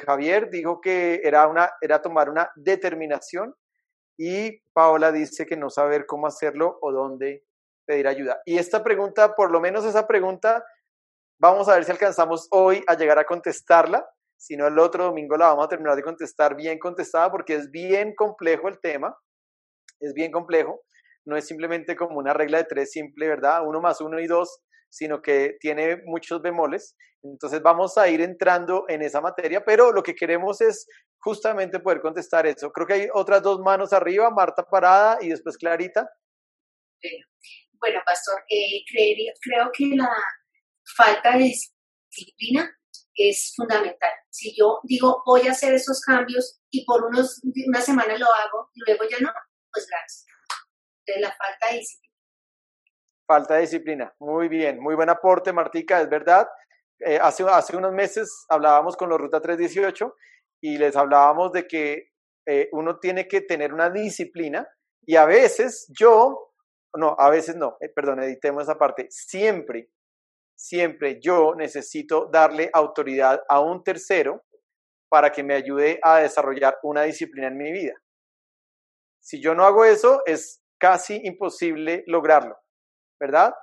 A: Javier dijo que era, una, era tomar una determinación, y Paola dice que no saber cómo hacerlo o dónde pedir ayuda. Y esta pregunta, por lo menos esa pregunta, vamos a ver si alcanzamos hoy a llegar a contestarla. Si no, el otro domingo la vamos a terminar de contestar bien contestada porque es bien complejo el tema. Es bien complejo. No es simplemente como una regla de tres simple, ¿verdad? Uno más uno y dos, sino que tiene muchos bemoles. Entonces vamos a ir entrando en esa materia, pero lo que queremos es justamente poder contestar eso. Creo que hay otras dos manos arriba, Marta Parada y después Clarita.
L: Bueno, Pastor, eh, creo que la falta de disciplina es fundamental. Si yo digo voy a hacer esos cambios y por unos, una semana lo hago y luego ya no, pues gracias. Entonces la falta de disciplina.
A: Falta de disciplina. Muy bien, muy buen aporte, Martica, es verdad. Eh, hace, unos meses hablábamos con los Ruta 318 y les hablábamos de que eh, uno tiene que tener una disciplina y a veces yo, no, a veces no, eh, perdón, editemos esa parte, siempre, siempre yo necesito darle autoridad a un tercero para que me ayude a desarrollar una disciplina en mi vida. Si yo no hago eso, es casi imposible lograrlo, ¿verdad?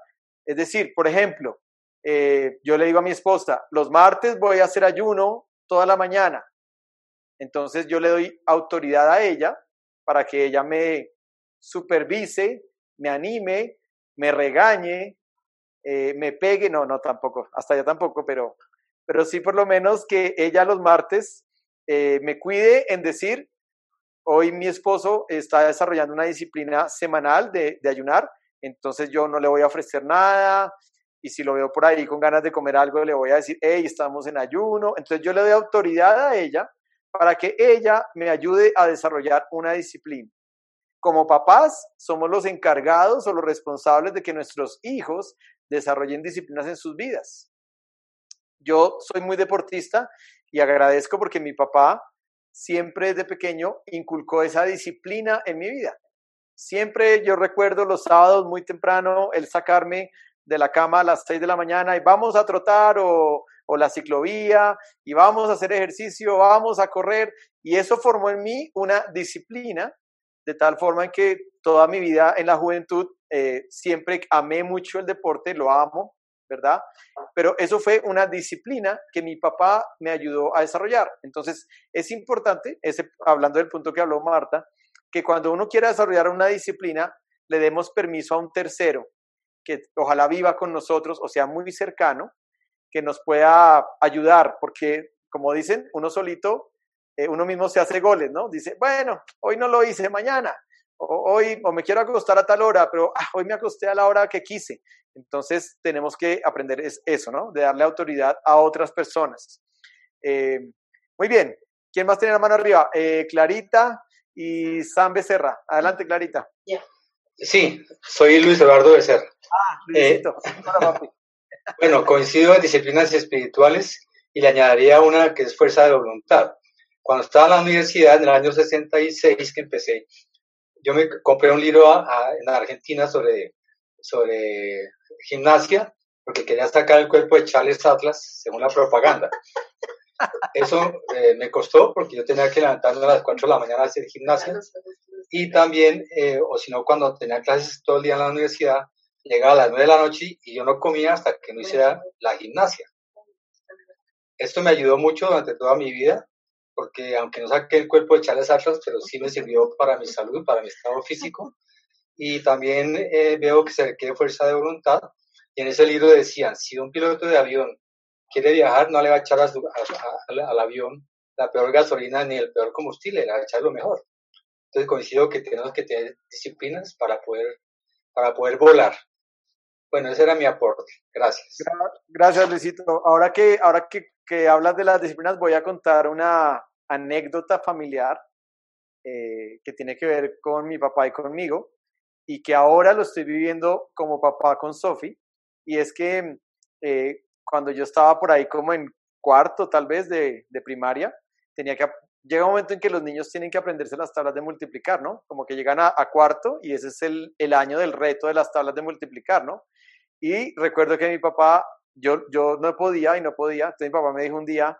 A: Es decir, por ejemplo, eh, yo le digo a mi esposa, los martes voy a hacer ayuno toda la mañana. Entonces yo le doy autoridad a ella para que ella me supervise, me anime, me regañe, eh, me pegue, no, no tampoco, hasta allá tampoco, pero, pero sí por lo menos que ella los martes eh, me cuide en decir, hoy mi esposo está desarrollando una disciplina semanal de, de ayunar, entonces yo no le voy a ofrecer nada, y si lo veo por ahí con ganas de comer algo, le voy a decir, hey, estamos en ayuno. Entonces yo le doy autoridad a ella para que ella me ayude a desarrollar una disciplina. Como papás, somos los encargados o los responsables de que nuestros hijos desarrollen disciplinas en sus vidas. Yo soy muy deportista y agradezco porque mi papá siempre desde pequeño inculcó esa disciplina en mi vida. Siempre yo recuerdo los sábados muy temprano el sacarme de la cama a las 6 de la mañana y vamos a trotar o la ciclovía y vamos a hacer ejercicio, vamos a correr. Y eso formó en mí una disciplina, de tal forma en que toda mi vida en la juventud eh, siempre amé mucho el deporte, lo amo, ¿verdad? Pero eso fue una disciplina que mi papá me ayudó a desarrollar. Entonces, es importante, ese, hablando del punto que habló Marta, que cuando uno quiera desarrollar una disciplina, le demos permiso a un tercero que ojalá viva con nosotros o sea muy cercano que nos pueda ayudar, porque como dicen, uno solito, eh, uno mismo se hace goles, ¿no? Dice, bueno, hoy no lo hice, mañana, o, hoy, o me quiero acostar a tal hora, pero ah, hoy me acosté a la hora que quise. Entonces tenemos que aprender eso, ¿no? De darle autoridad a otras personas. Eh, muy bien, ¿quién más tiene la mano arriba? Eh, Clarita y Sam Becerra. Adelante, Clarita.
M: Sí, soy Luis Eduardo Becerra.
A: Ah, Luisito. [laughs]
M: Bueno, coincido en disciplinas espirituales y le añadiría una que es fuerza de voluntad. Cuando estaba en la universidad, en el año 66 que empecé, yo me compré un libro en Argentina sobre, sobre gimnasia porque quería sacar el cuerpo de Charles Atlas, según la propaganda. Eso eh, me costó porque yo tenía que levantarme a las 4 de la mañana a hacer gimnasia y también, eh, o si no, cuando tenía clases todo el día en la universidad, llegaba a las 9 de la noche y yo no comía hasta que no hiciera la gimnasia. Esto me ayudó mucho durante toda mi vida porque aunque no saqué el cuerpo de Charles Atlas, pero sí me sirvió para mi salud, para mi estado físico. Y también eh, veo que se requiere fuerza de voluntad. Y en ese libro decían, si un piloto de avión quiere viajar, no le va a echar al avión la peor gasolina ni el peor combustible, le va a echar lo mejor. Entonces coincido que tenemos que tener disciplinas para poder, para poder volar. Bueno, ese era mi aporte. Gracias.
A: Gracias, Luisito. Ahora que, ahora que, que hablas de las disciplinas, voy a contar una anécdota familiar eh, que tiene que ver con mi papá y conmigo y que ahora lo estoy viviendo como papá con Sofi. Y es que eh, cuando yo estaba por ahí como en cuarto tal vez de, primaria, tenía que, llega un momento en que los niños tienen que aprenderse las tablas de multiplicar, ¿no? Como que llegan a, a cuarto y ese es el, el, año del reto de las tablas de multiplicar, ¿no? Y recuerdo que mi papá, yo, yo no podía y no podía, entonces mi papá me dijo un día,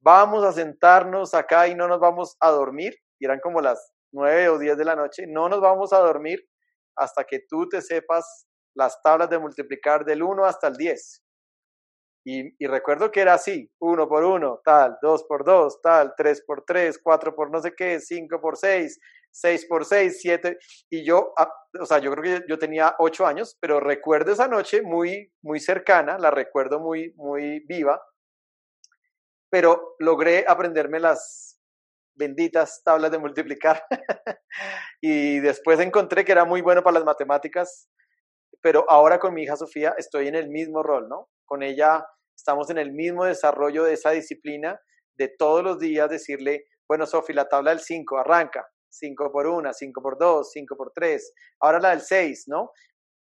A: vamos a sentarnos acá y no nos vamos a dormir, y eran como las nueve o diez de la noche, no nos vamos a dormir hasta que tú te sepas las tablas de multiplicar del 1 hasta el 10. Y, recuerdo que era así, 1 por 1, tal, 2 por 2, tal, 3 por 3, 4 por no sé qué, 5 por 6, 6 por 6, 7, y yo, ah, o sea, yo creo que yo tenía 8 años, pero recuerdo esa noche muy, muy cercana, la recuerdo muy, muy viva, pero logré aprenderme las benditas tablas de multiplicar [laughs] y después encontré que era muy bueno para las matemáticas, pero ahora con mi hija Sofía estoy en el mismo rol, ¿no? Con ella estamos en el mismo desarrollo de esa disciplina de todos los días decirle, bueno, Sofía, la tabla del 5, arranca, 5 por 1, 5 por 2, 5 por 3, ahora la del 6, ¿no?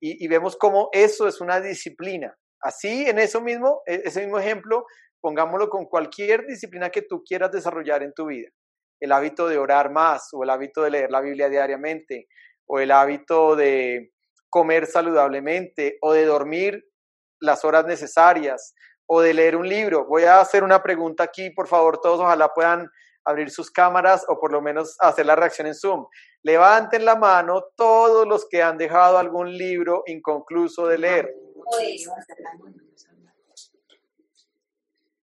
A: Y, y, vemos cómo eso es una disciplina. Así, en eso mismo, e, ese mismo ejemplo, pongámoslo con cualquier disciplina que tú quieras desarrollar en tu vida. El hábito de orar más, o el hábito de leer la Biblia diariamente, o el hábito de comer saludablemente, o de dormir las horas necesarias, o de leer un libro. Voy a hacer una pregunta aquí, por favor, todos ojalá puedan abrir sus cámaras o por lo menos hacer la reacción en Zoom. Levanten la mano todos los que han dejado algún libro inconcluso de leer.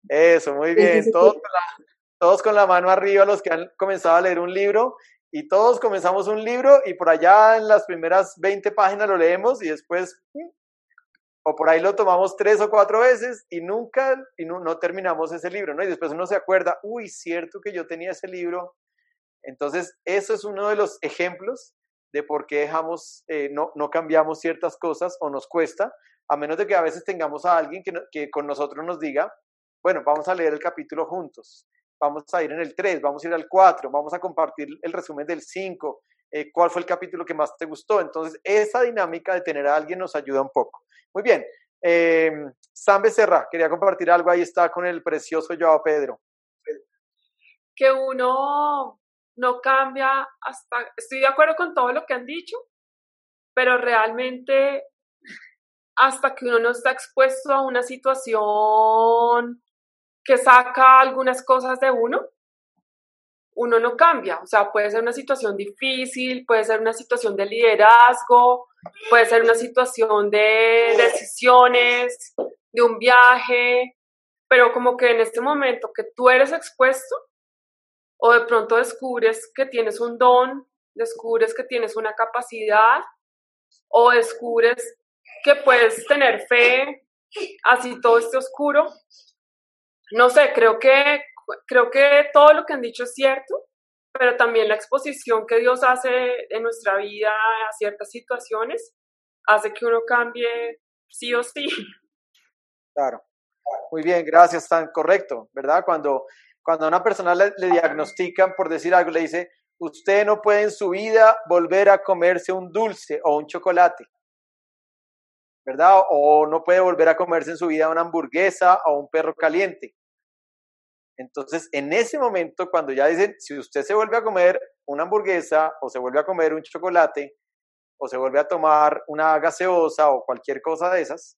A: Eso, muy bien. Todos con, la, todos con la mano arriba los que han comenzado a leer un libro y todos comenzamos un libro y por allá en las primeras 20 páginas lo leemos y después o por ahí lo tomamos tres o cuatro veces y nunca, y no, no, terminamos ese libro, ¿no? Y después uno se acuerda, uy, cierto que yo tenía ese libro. Entonces, eso es uno de los ejemplos de por qué dejamos, eh, no, no cambiamos ciertas cosas o nos cuesta, a menos de que a veces tengamos a alguien que, que con nosotros nos diga, bueno, vamos a leer el capítulo juntos, vamos a ir en el 3, vamos a ir al 4, vamos a compartir el resumen del 5, eh, cuál fue el capítulo que más te gustó. Entonces, esa dinámica de tener a alguien nos ayuda un poco. Muy bien. Eh, Sam Becerra, quería compartir algo. Ahí está con el precioso Joao Pedro.
N: Que uno no cambia hasta. Estoy de acuerdo con todo lo que han dicho, pero realmente hasta que uno no está expuesto a una situación que saca algunas cosas de uno, uno no cambia. O sea, puede ser una situación difícil, puede ser una situación de liderazgo, puede ser una situación de decisiones, de un viaje, pero como que en este momento que tú eres expuesto o de pronto descubres que tienes un don, descubres que tienes una capacidad o descubres que puedes tener fe, así todo esté oscuro. No sé, creo que creo que todo lo que han dicho es cierto, pero también la exposición que Dios hace en nuestra vida a ciertas situaciones hace que uno cambie sí o sí.
A: Claro. Muy bien, gracias, tan correcto, ¿verdad? Cuando, cuando a una persona le, le diagnostican, por decir algo, le dice, usted no puede en su vida volver a comerse un dulce o un chocolate, ¿verdad? O no puede volver a comerse en su vida una hamburguesa o un perro caliente. Entonces, en ese momento, cuando ya dicen, si usted se vuelve a comer una hamburguesa o se vuelve a comer un chocolate o se vuelve a tomar una gaseosa o cualquier cosa de esas,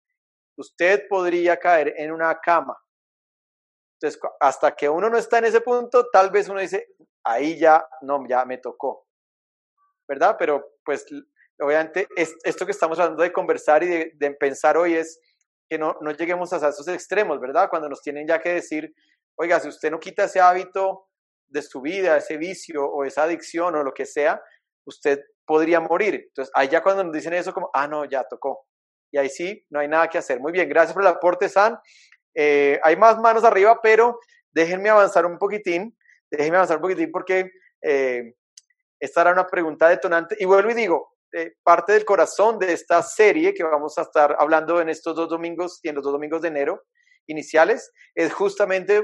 A: usted podría caer en una cama. Entonces, hasta que uno no está en ese punto, tal vez uno dice, ahí ya, no, ya me tocó. ¿Verdad? Pero pues obviamente esto que estamos hablando de conversar y de, pensar hoy es que no, no lleguemos a esos extremos, ¿verdad? Cuando nos tienen ya que decir, oiga, si usted no quita ese hábito de su vida, ese vicio o esa adicción o lo que sea, usted podría morir. Entonces, ahí ya cuando nos dicen eso, como, ah, no, ya tocó. Y ahí sí, no hay nada que hacer. Muy bien, gracias por el aporte, San. Eh, hay más manos arriba, pero déjenme avanzar un poquitín, déjenme avanzar un poquitín porque eh, esta era una pregunta detonante. Y vuelvo y digo, eh, parte del corazón de esta serie que vamos a estar hablando en estos dos domingos y en los dos domingos de enero iniciales es justamente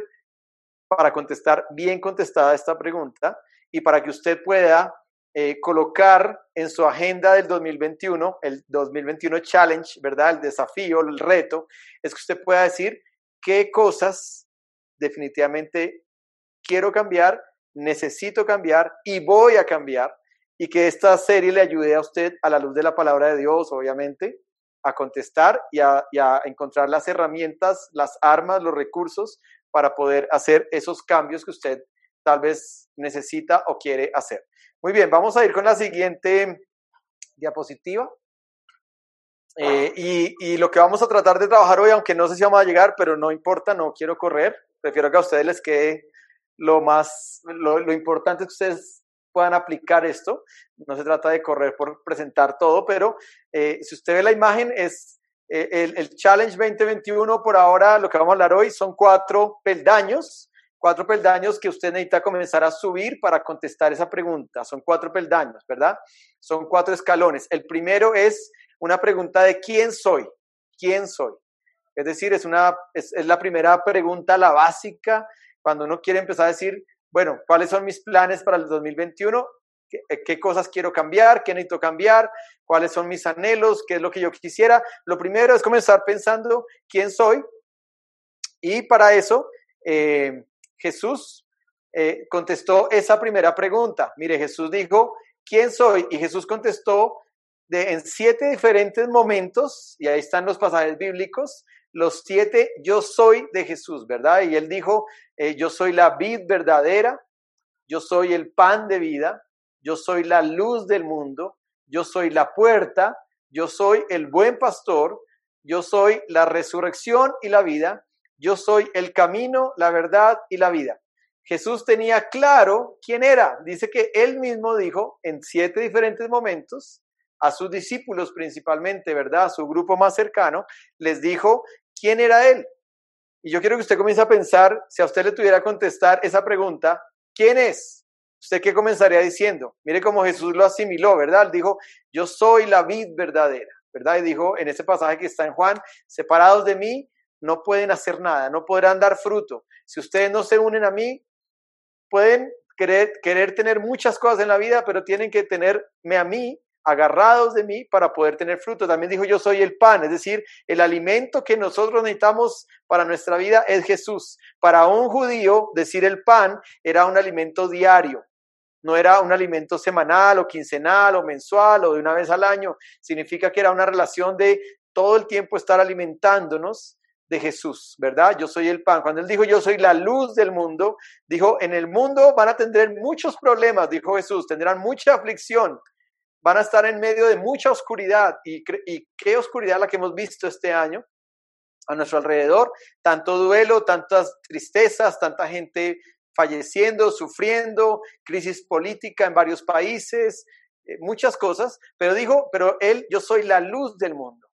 A: para contestar bien contestada esta pregunta y para que usted pueda eh, colocar en su agenda del 2021, el 2021 challenge, ¿verdad? El desafío, el reto, es que usted pueda decir qué cosas definitivamente quiero cambiar, necesito cambiar y voy a cambiar y que esta serie le ayude a usted a la luz de la palabra de Dios, obviamente, a contestar y a, y a encontrar las herramientas, las armas, los recursos para poder hacer esos cambios que usted tal vez necesita o quiere hacer. Muy bien, vamos a ir con la siguiente diapositiva. Eh, y, lo que vamos a tratar de trabajar hoy, aunque no sé si vamos a llegar, pero no importa, no quiero correr, prefiero que a ustedes les quede lo más, lo, importante es que ustedes puedan aplicar esto. No se trata de correr por presentar todo, pero eh, si usted ve la imagen, es eh, el, Challenge 2021 por ahora, lo que vamos a hablar hoy son cuatro peldaños cuatro peldaños que usted necesita comenzar a subir para contestar esa pregunta. Son cuatro peldaños, ¿verdad? Son cuatro escalones. El primero es una pregunta de quién soy, quién soy. Es decir, es, una, es, la primera pregunta, la básica, cuando uno quiere empezar a decir, bueno, ¿cuáles son mis planes para el 2021? ¿Qué, ¿Qué, cosas quiero cambiar? ¿Qué necesito cambiar? ¿Cuáles son mis anhelos? ¿Qué es lo que yo quisiera? Lo primero es comenzar pensando quién soy. Y para eso, eh, Jesús eh, contestó esa primera pregunta. Mire, Jesús dijo, ¿quién soy? Y Jesús contestó de, en siete diferentes momentos, y ahí están los pasajes bíblicos, los siete yo soy de Jesús, ¿verdad? Y él dijo, eh, yo soy la vid verdadera, yo soy el pan de vida, yo soy la luz del mundo, yo soy la puerta, yo soy el buen pastor, yo soy la resurrección y la vida, yo soy el camino, la verdad y la vida. Jesús tenía claro quién era. Dice que él mismo dijo en siete diferentes momentos a sus discípulos principalmente, ¿verdad? A su grupo más cercano, les dijo quién era él. Y yo quiero que usted comience a pensar, si a usted le tuviera que contestar esa pregunta, ¿quién es? ¿Usted qué comenzaría diciendo? Mire cómo Jesús lo asimiló, ¿verdad? Dijo, yo soy la vid verdadera, ¿verdad? Y dijo en ese pasaje que está en Juan, separados de mí, no pueden hacer nada, no podrán dar fruto. Si ustedes no se unen a mí, pueden querer, querer tener muchas cosas en la vida, pero tienen que tenerme a mí, agarrados de mí, para poder tener fruto. También dijo, yo soy el pan, es decir, el alimento que nosotros necesitamos para nuestra vida es Jesús. Para un judío, decir el pan era un alimento diario. No era un alimento semanal o quincenal o mensual o de una vez al año. Significa que era una relación de todo el tiempo estar alimentándonos de Jesús, ¿verdad? Yo soy el pan. Cuando él dijo, yo soy la luz del mundo, dijo, en el mundo van a tener muchos problemas, dijo Jesús, tendrán mucha aflicción, van a estar en medio de mucha oscuridad. ¿Y, y qué oscuridad la que hemos visto este año? a nuestro alrededor, tanto duelo, tantas tristezas, tanta gente falleciendo, sufriendo, crisis política en varios países, eh, muchas cosas, pero dijo, pero él, yo soy la luz del mundo.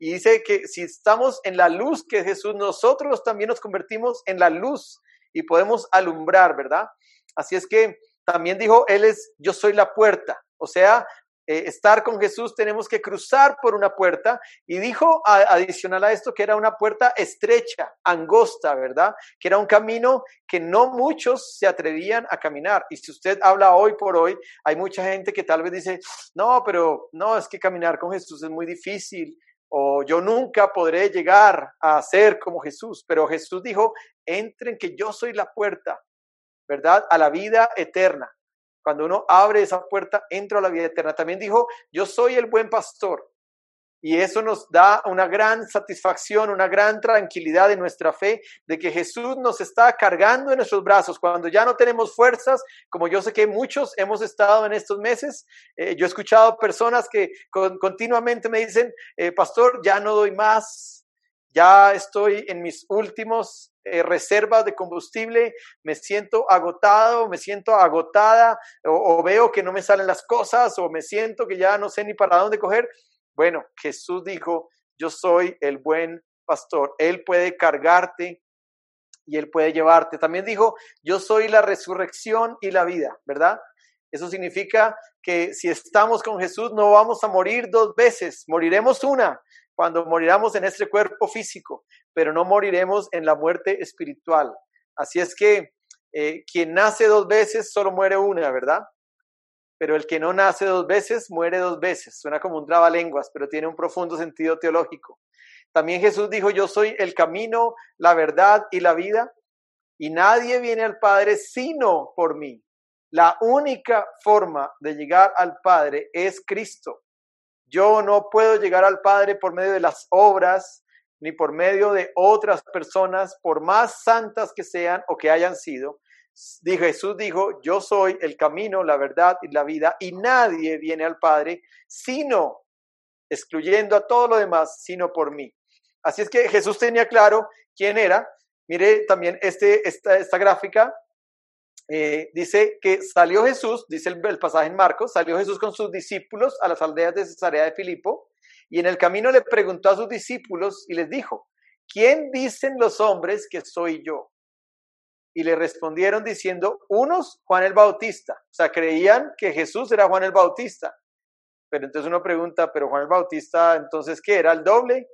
A: Y dice que si estamos en la luz que Jesús, nosotros también nos convertimos en la luz y podemos alumbrar, ¿verdad? Así es que también dijo, Él es, yo soy la puerta. O sea, eh, estar con Jesús tenemos que cruzar por una puerta. Y dijo adicional a esto que era una puerta estrecha, angosta, ¿verdad? Que era un camino que no muchos se atrevían a caminar. Y si usted habla hoy por hoy, hay mucha gente que tal vez dice, no, pero no, es que caminar con Jesús es muy difícil o yo nunca podré llegar a ser como Jesús, pero Jesús dijo, entren que yo soy la puerta, ¿verdad? A la vida eterna. Cuando uno abre esa puerta, entro a la vida eterna. También dijo, yo soy el buen pastor. Y eso nos da una gran satisfacción, una gran tranquilidad en nuestra fe de que Jesús nos está cargando en nuestros brazos cuando ya no tenemos fuerzas, como yo sé que muchos hemos estado en estos meses. Eh, yo he escuchado personas que continuamente me dicen, eh, pastor, ya no doy más, ya estoy en mis últimos eh, reservas de combustible, me siento agotado, me siento agotada, o veo que no me salen las cosas, o me siento que ya no sé ni para dónde coger. Bueno, Jesús dijo, yo soy el buen pastor. Él puede cargarte y Él puede llevarte. También dijo, yo soy la resurrección y la vida, ¿verdad? Eso significa que si estamos con Jesús no vamos a morir dos veces, moriremos una cuando moriramos en este cuerpo físico, pero no moriremos en la muerte espiritual. Así es que eh, quien nace dos veces solo muere una, ¿verdad? pero el que no nace dos veces muere dos veces. Suena como un trabalenguas, pero tiene un profundo sentido teológico. También Jesús dijo, yo soy el camino, la verdad y la vida, y nadie viene al Padre sino por mí. La única forma de llegar al Padre es Cristo. Yo no puedo llegar al Padre por medio de las obras, ni por medio de otras personas, por más santas que sean o que hayan sido, Jesús dijo, yo soy el camino, la verdad y la vida, y nadie viene al Padre sino, excluyendo a todo lo demás, sino por mí. Así es que Jesús tenía claro quién era. Mire también este, esta, esta gráfica. Eh, dice que salió Jesús, dice el, el pasaje en Marcos, salió Jesús con sus discípulos a las aldeas de Cesarea de Filipo, y en el camino le preguntó a sus discípulos y les dijo, ¿quién dicen los hombres que soy yo? y le respondieron diciendo, unos Juan el Bautista, o sea, creían que Jesús era Juan el Bautista. Pero entonces uno pregunta, pero Juan el Bautista, entonces, ¿qué? ¿Era el doble?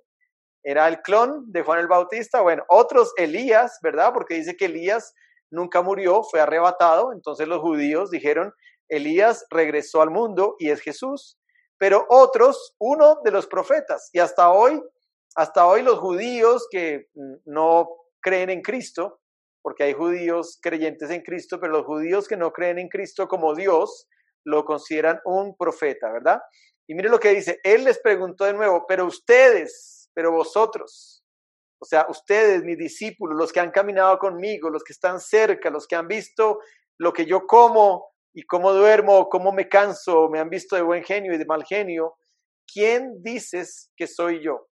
A: ¿Era el clon de Juan el Bautista? Bueno, otros Elías, ¿verdad? Porque dice que Elías nunca murió, fue arrebatado. Entonces los judíos dijeron, Elías regresó al mundo y es Jesús. Pero otros, uno de los profetas. Y hasta hoy, hasta hoy los judíos que no creen en Cristo, porque hay judíos creyentes en Cristo, pero los judíos que no creen en Cristo como Dios lo consideran un profeta, ¿verdad? Y mire lo que dice, él les preguntó de nuevo, pero ustedes, pero vosotros, o sea, ustedes, mis discípulos, los que han caminado conmigo, los que están cerca, los que han visto lo que yo como y cómo duermo, cómo me canso, me han visto de buen genio y de mal genio, ¿quién dices que soy yo?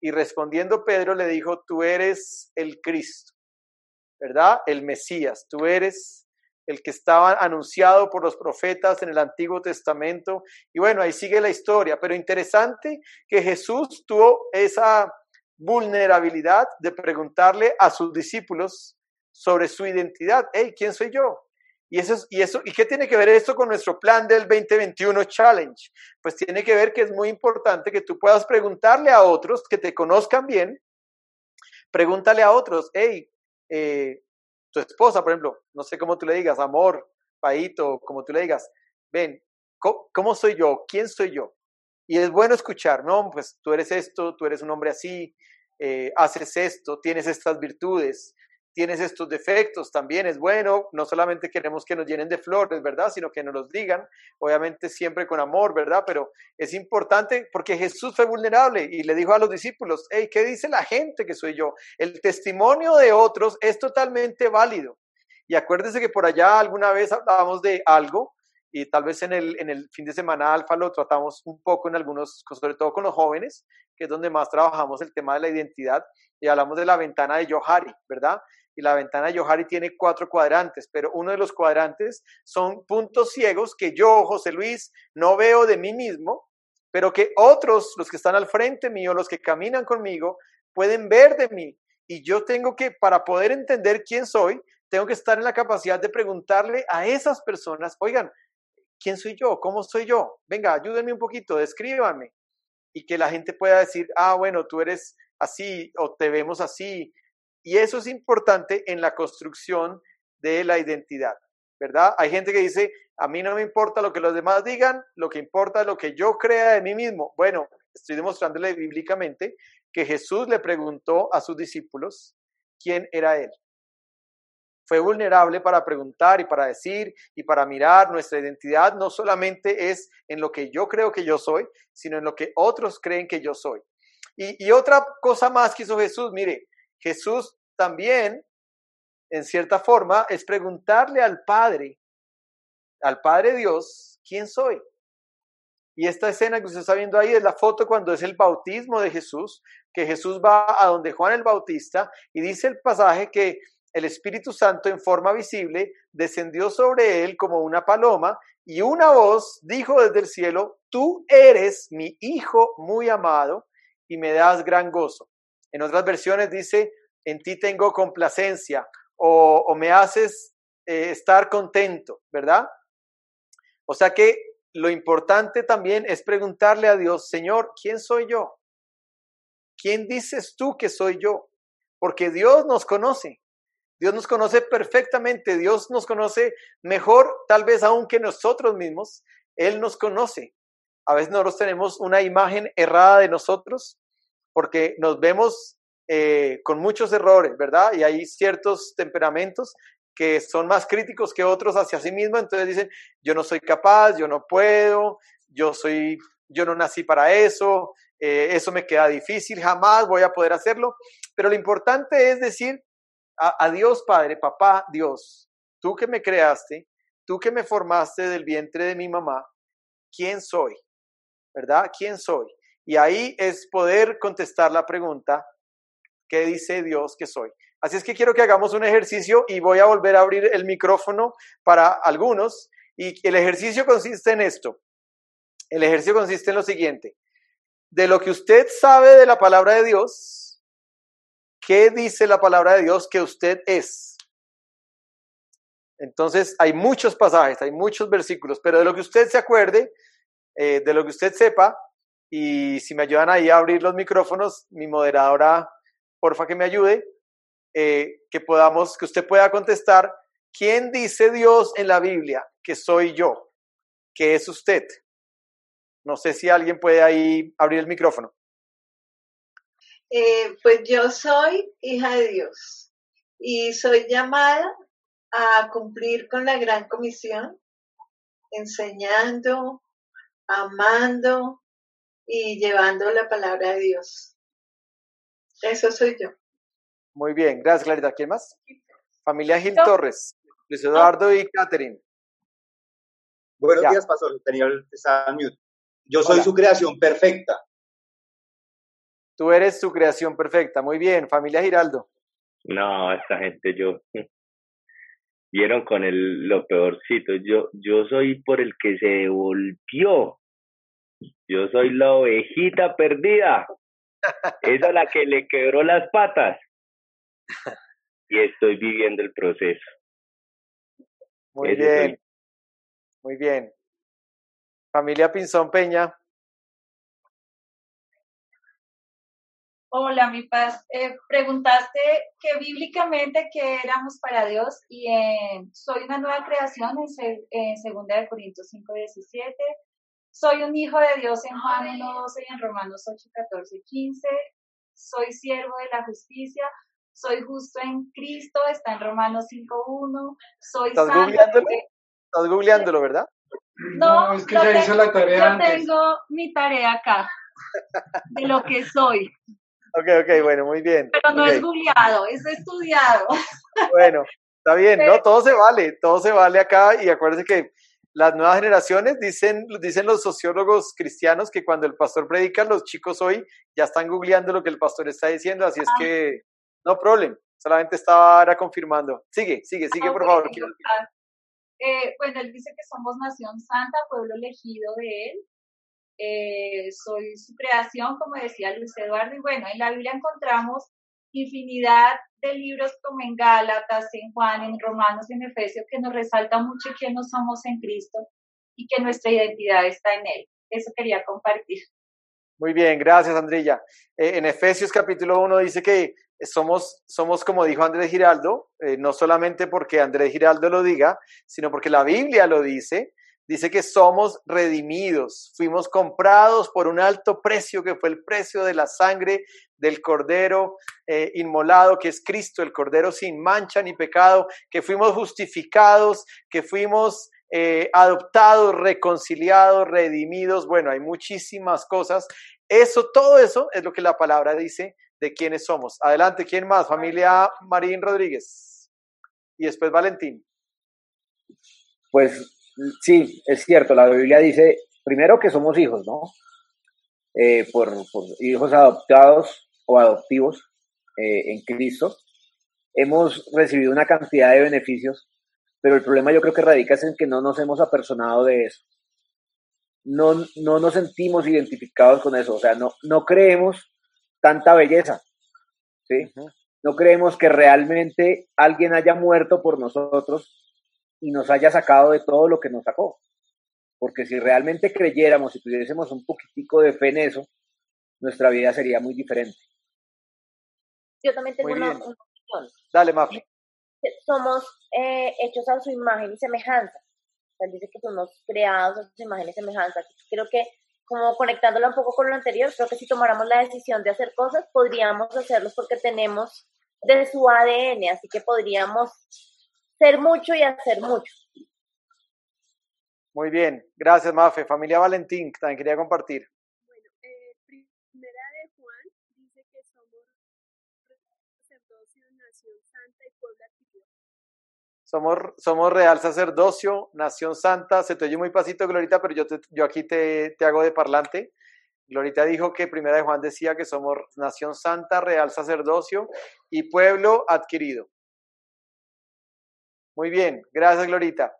A: Y respondiendo Pedro le dijo, tú eres el Cristo. ¿verdad? El Mesías, tú eres el que estaba anunciado por los profetas en el Antiguo Testamento. Y bueno, ahí sigue la historia, pero interesante que Jesús tuvo esa vulnerabilidad de preguntarle a sus discípulos sobre su identidad. Hey, ¿quién soy yo? Y eso, y eso, ¿y qué tiene que ver esto con nuestro plan del 2021 Challenge? Pues tiene que ver que es muy importante que tú puedas preguntarle a otros que te conozcan bien. Pregúntale a otros, hey, eh, tu esposa, por ejemplo, no sé cómo tú le digas, amor, paito, como tú le digas, ven, ¿cómo, soy yo? ¿Quién soy yo? Y es bueno escuchar, no, pues tú eres esto, tú eres un hombre así, eh, haces esto, tienes estas virtudes, tienes estos defectos, también es bueno, no solamente queremos que nos llenen de flores, ¿verdad? Sino que nos los digan, obviamente siempre con amor, ¿verdad? Pero es importante porque Jesús fue vulnerable y le dijo a los discípulos, hey, ¿qué dice la gente que soy yo? El testimonio de otros es totalmente válido. Y acuérdense que por allá alguna vez hablábamos de algo y tal vez en el, en el fin de semana alfa lo tratamos un poco en algunos, sobre todo con los jóvenes, que es donde más trabajamos el tema de la identidad y hablamos de la ventana de Johari, ¿verdad? y la ventana de Johari tiene cuatro cuadrantes, pero uno de los cuadrantes son puntos ciegos que yo, José Luis, no veo de mí mismo, pero que otros, los que están al frente mío, los que caminan conmigo, pueden ver de mí. Y yo tengo que, para poder entender quién soy, tengo que estar en la capacidad de preguntarle a esas personas, oigan, ¿quién soy yo? ¿Cómo soy yo? Venga, ayúdenme un poquito, descríbanme. Y que la gente pueda decir, ah, bueno, tú eres así o te vemos así y eso es importante en la construcción de la identidad, ¿verdad? Hay gente que dice, a mí no me importa lo que los demás digan, lo que importa es lo que yo crea de mí mismo. Bueno, estoy demostrándole bíblicamente que Jesús le preguntó a sus discípulos quién era él. Fue vulnerable para preguntar y para decir y para mirar. Nuestra identidad no solamente es en lo que yo creo que yo soy, sino en lo que otros creen que yo soy. Y, otra cosa más que hizo Jesús, mire, Jesús también, en cierta forma, es preguntarle al Padre, al Padre Dios, ¿quién soy? Y esta escena que usted está viendo ahí es la foto cuando es el bautismo de Jesús, que Jesús va a donde Juan el Bautista y dice el pasaje que el Espíritu Santo en forma visible descendió sobre él como una paloma y una voz dijo desde el cielo, tú eres mi Hijo muy amado y me das gran gozo. En otras versiones dice, en ti tengo complacencia o, me haces eh, estar contento, ¿verdad? O sea que lo importante también es preguntarle a Dios, Señor, ¿quién soy yo? ¿Quién dices tú que soy yo? Porque Dios nos conoce. Dios nos conoce perfectamente. Dios nos conoce mejor, tal vez aún que nosotros mismos. Él nos conoce. A veces nosotros tenemos una imagen errada de nosotros porque nos vemos eh, con muchos errores, ¿verdad? Y hay ciertos temperamentos que son más críticos que otros hacia sí mismos, entonces dicen, yo no soy capaz, yo no puedo, yo soy, yo no nací para eso, eh, eso me queda difícil, jamás voy a poder hacerlo. Pero lo importante es decir a, Dios Padre, papá, Dios, tú que me creaste, tú que me formaste del vientre de mi mamá, ¿quién soy? ¿Verdad? ¿Quién soy? Y ahí es poder contestar la pregunta, ¿qué dice Dios que soy? Así es que quiero que hagamos un ejercicio y voy a volver a abrir el micrófono para algunos. Y el ejercicio consiste en esto. El ejercicio consiste en lo siguiente. De lo que usted sabe de la palabra de Dios, ¿qué dice la palabra de Dios que usted es? Entonces, hay muchos pasajes, hay muchos versículos, pero de lo que usted se acuerde, eh, de lo que usted sepa, y si me ayudan ahí a abrir los micrófonos, mi moderadora, porfa que me ayude, eh, que podamos, que usted pueda contestar, ¿quién dice Dios en la Biblia que soy yo? ¿Qué es usted? No sé si alguien puede ahí abrir el micrófono.
C: Eh, pues yo soy hija de Dios y soy llamada a cumplir con la gran comisión, enseñando, amando y llevando la palabra de Dios. Eso soy yo.
A: Muy bien, gracias Clarita. ¿Quién más? Familia Gil Torres, Luis Eduardo y Catherine.
O: Buenos días, pastor. Tenía el, mute. Yo soy su creación perfecta.
A: Tú eres su creación perfecta. Muy bien, familia Giraldo.
G: No, esta gente yo. [laughs] Vieron con el, lo peorcito. Yo, yo soy por el que se devolvió. Yo soy la ovejita perdida. [laughs] Esa la que le quebró las patas y estoy viviendo el proceso.
A: Muy bien, muy bien. Familia Pinzón Peña.
P: Hola, mi paz. Eh, preguntaste que bíblicamente que éramos para Dios y eh, soy una nueva creación en, en 2 de Corintios 5, 17. Soy un hijo de Dios en Juan 1, 12 y en Romanos 8, 14, 15. Soy siervo de la justicia soy justo en Cristo, está en Romanos 5.1, soy
A: ¿Estás Googleándolo? Estás googleándolo, ¿verdad?
P: No, es que ya hizo la tarea Yo tengo mi tarea acá, de lo que soy.
A: Ok, ok, bueno, muy bien.
P: Pero no es googleado, es estudiado. [laughs]
A: Bueno, está bien, ¿no? Todo se vale, todo se vale acá y acuérdense que las nuevas generaciones dicen, dicen los sociólogos cristianos que cuando el pastor predica, los chicos hoy ya están googleando lo que el pastor está diciendo, así es ah. que no problem, solamente estaba ahora confirmando. Sigue, sigue, sigue, por favor.
P: Eh, bueno, él dice que somos nación santa, pueblo elegido de él. Eh, soy su creación, como decía Luis Eduardo. Y bueno, en la Biblia encontramos infinidad de libros como en Gálatas, en Juan, en Romanos, en Efesios, que nos resalta mucho quién no somos en Cristo y que nuestra identidad está en Él. Eso quería compartir.
A: Muy bien, gracias Andrilla. Eh, en Efesios capítulo 1 dice que somos, somos como dijo Andrés Giraldo, eh, no solamente porque Andrés Giraldo lo diga, sino porque la Biblia lo dice. Dice que somos redimidos, fuimos comprados por un alto precio que fue el precio de la sangre del Cordero eh, inmolado, que es Cristo, el Cordero sin mancha ni pecado, que fuimos justificados, que fuimos eh, adoptados, reconciliados, redimidos. Bueno, hay muchísimas cosas. Eso, todo eso es lo que la palabra dice de quiénes somos. Adelante, ¿quién más? Familia Marín Rodríguez. Y después Valentín.
Q: Pues sí, es cierto, la Biblia dice primero que somos hijos, ¿no? Eh, por, hijos adoptados o adoptivos eh, en Cristo. Hemos recibido una cantidad de beneficios, pero el problema yo creo que radica en que no nos hemos apersonado de eso. No, no nos sentimos identificados con eso, o sea, no, no creemos tanta belleza, ¿sí? No creemos que realmente alguien haya muerto por nosotros y nos haya sacado de todo lo que nos sacó. Porque si realmente creyéramos y tuviésemos un poquitico de fe en eso, nuestra vida sería muy diferente.
R: Yo también tengo una, opinión.
A: Dale, Mafi.
R: Somos eh, hechos a su imagen y semejanza. Él dice que somos creados a su imagen y semejanza. Creo que, como conectándolo un poco con lo anterior, creo que si tomáramos la decisión de hacer cosas, podríamos hacerlos porque tenemos de su ADN, así que podríamos ser mucho y hacer mucho.
A: Muy bien, gracias Mafe. Familia Valentín, también quería compartir.
S: Bueno, eh, primera de Juan dice que somos sacerdocio, nación santa y pueblo adquirido.
A: Somos, somos real sacerdocio, nación santa. Se te oye muy pasito, Glorita, pero yo, yo aquí te, te hago de parlante. Glorita dijo que Primera de Juan decía que somos nación santa, real sacerdocio y pueblo adquirido. Muy bien, gracias Glorita.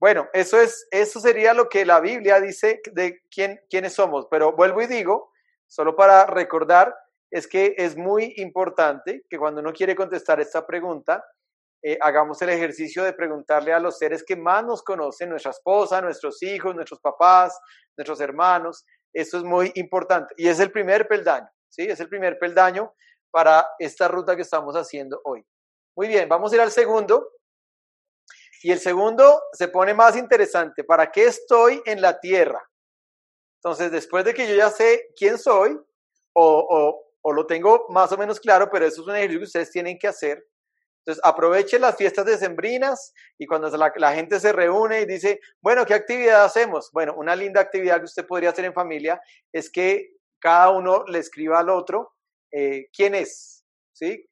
A: Bueno, eso, es, eso sería lo que la Biblia dice de quién, quiénes somos, pero vuelvo y digo, solo para recordar, es que es muy importante que cuando uno quiere contestar esta pregunta, eh, hagamos el ejercicio de preguntarle a los seres que más nos conocen, nuestra esposa, nuestros hijos, nuestros papás, nuestros hermanos. Eso es muy importante y es el primer peldaño, ¿sí? Es el primer peldaño para esta ruta que estamos haciendo hoy. Muy bien, vamos a ir al segundo. Y el segundo se pone más interesante. ¿Para qué estoy en la tierra? Entonces, después de que yo ya sé quién soy, o, lo tengo más o menos claro, pero eso es un ejercicio que ustedes tienen que hacer. Entonces, aprovechen las fiestas decembrinas y cuando la, la, gente se reúne y dice, bueno, ¿qué actividad hacemos? Bueno, una linda actividad que usted podría hacer en familia es que cada uno le escriba al otro eh, quién es, ¿sí?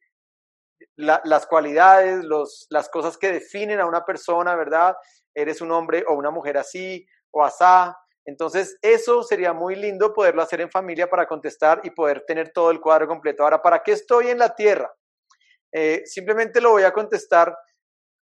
A: Las cualidades, los, las cosas que definen a una persona, ¿verdad? Eres un hombre o una mujer así o asá. Entonces, eso sería muy lindo poderlo hacer en familia para contestar y poder tener todo el cuadro completo. Ahora, ¿para qué estoy en la tierra? Eh, simplemente lo voy a contestar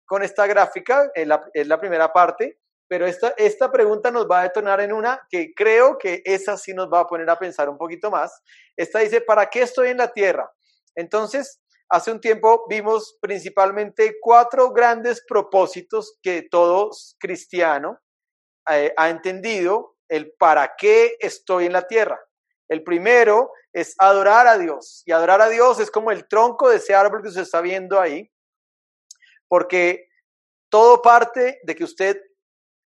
A: con esta gráfica, es la, es la primera parte, pero esta, esta pregunta nos va a detonar en una que creo que esa sí nos va a poner a pensar un poquito más. Esta dice, ¿para qué estoy en la tierra? Entonces, Hace un tiempo vimos principalmente cuatro grandes propósitos que todo cristiano eh, ha entendido el para qué estoy en la tierra. El primero es adorar a Dios. Y adorar a Dios es como el tronco de ese árbol que se está viendo ahí. Porque todo parte de que usted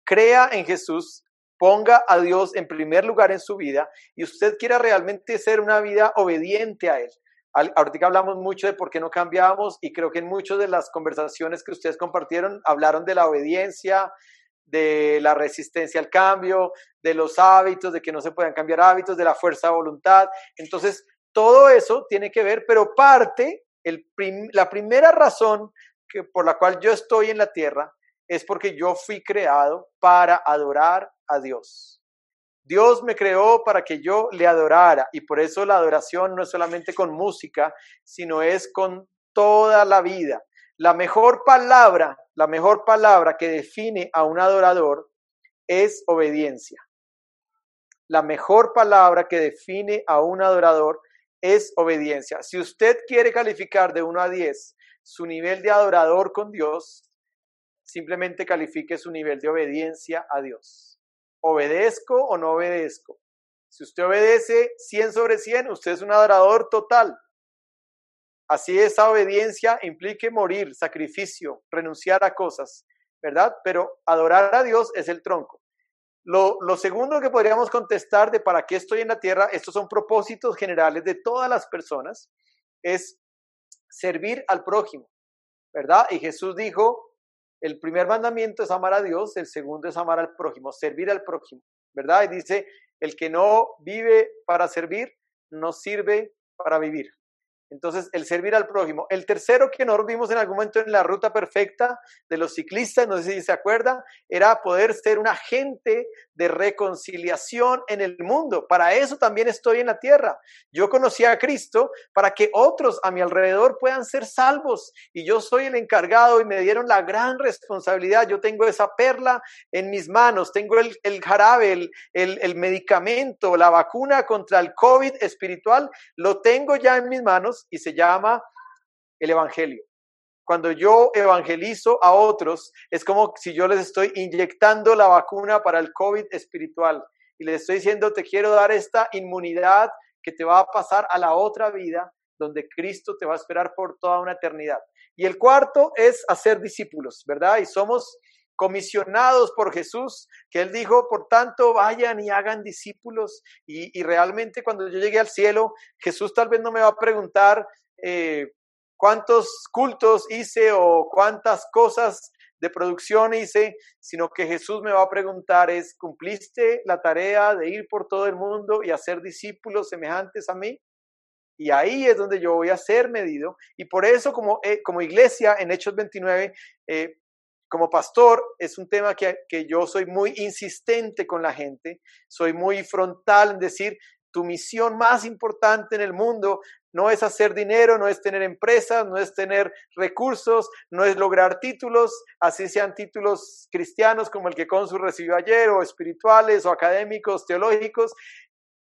A: crea en Jesús, ponga a Dios en primer lugar en su vida y usted quiera realmente ser una vida obediente a Él. Ahorita hablamos mucho de por qué no cambiamos y creo que en muchas de las conversaciones que ustedes compartieron hablaron de la obediencia, de la resistencia al cambio, de los hábitos, de que no se puedan cambiar hábitos, de la fuerza de voluntad. Entonces, todo eso tiene que ver, pero parte, el la primera razón que, por la cual yo estoy en la tierra es porque yo fui creado para adorar a Dios. Dios me creó para que yo le adorara y por eso la adoración no es solamente con música, sino es con toda la vida. La mejor palabra, la mejor palabra que define a un adorador es obediencia. La mejor palabra que define a un adorador es obediencia. Si usted quiere calificar de 1 a 10 su nivel de adorador con Dios, simplemente califique su nivel de obediencia a Dios. ¿Obedezco o no obedezco? Si usted obedece 100 sobre 100, usted es un adorador total. Así esa obediencia implique morir, sacrificio, renunciar a cosas, ¿verdad? Pero adorar a Dios es el tronco. Lo, lo, segundo que podríamos contestar de para qué estoy en la tierra, estos son propósitos generales de todas las personas, es servir al prójimo, ¿verdad? Y Jesús dijo, el primer mandamiento es amar a Dios, el segundo es amar al prójimo, servir al prójimo, ¿verdad? Y dice, el que no vive para servir, no sirve para vivir. Entonces, el servir al prójimo. El tercero que nos vimos en algún momento en la ruta perfecta de los ciclistas, no sé si se acuerda, era poder ser un agente de reconciliación en el mundo. Para eso también estoy en la tierra. Yo conocí a Cristo para que otros a mi alrededor puedan ser salvos. Y yo soy el encargado y me dieron la gran responsabilidad. Yo tengo esa perla en mis manos, tengo el, jarabe, el medicamento, la vacuna contra el COVID espiritual, lo tengo ya en mis manos y se llama el Evangelio. Cuando yo evangelizo a otros, es como si yo les estoy inyectando la vacuna para el COVID espiritual y les estoy diciendo, te quiero dar esta inmunidad que te va a pasar a la otra vida, donde Cristo te va a esperar por toda una eternidad. Y el cuarto es hacer discípulos, ¿verdad? Y somos comisionados por Jesús, que Él dijo, por tanto, vayan y hagan discípulos. Y, realmente cuando yo llegué al cielo, Jesús tal vez no me va a preguntar eh, cuántos cultos hice o cuántas cosas de producción hice, sino que Jesús me va a preguntar es, ¿cumpliste la tarea de ir por todo el mundo y hacer discípulos semejantes a mí? Y ahí es donde yo voy a ser medido. Y por eso como, eh, como iglesia en Hechos 29, eh, como pastor es un tema que, yo soy muy insistente con la gente, soy muy frontal en decir, tu misión más importante en el mundo no es hacer dinero, no es tener empresas, no es tener recursos, no es lograr títulos, así sean títulos cristianos como el que Consul recibió ayer, o espirituales, o académicos, teológicos,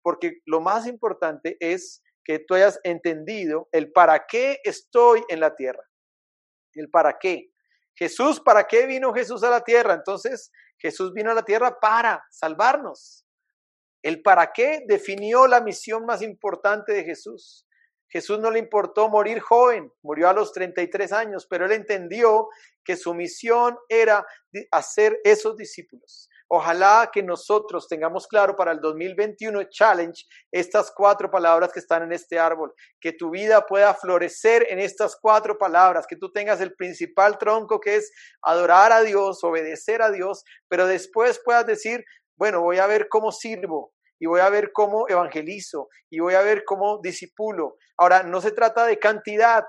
A: porque lo más importante es que tú hayas entendido el para qué estoy en la tierra, el para qué. Jesús, ¿para qué vino Jesús a la tierra? Entonces, Jesús vino a la tierra para salvarnos. El para qué definió la misión más importante de Jesús. Jesús no le importó morir joven, murió a los 33 años, pero él entendió que su misión era hacer esos discípulos. Ojalá que nosotros tengamos claro para el 2021 Challenge estas cuatro palabras que están en este árbol, que tu vida pueda florecer en estas cuatro palabras, que tú tengas el principal tronco que es adorar a Dios, obedecer a Dios, pero después puedas decir, bueno, voy a ver cómo sirvo, y voy a ver cómo evangelizo y voy a ver cómo disipulo. Ahora, no se trata de cantidad,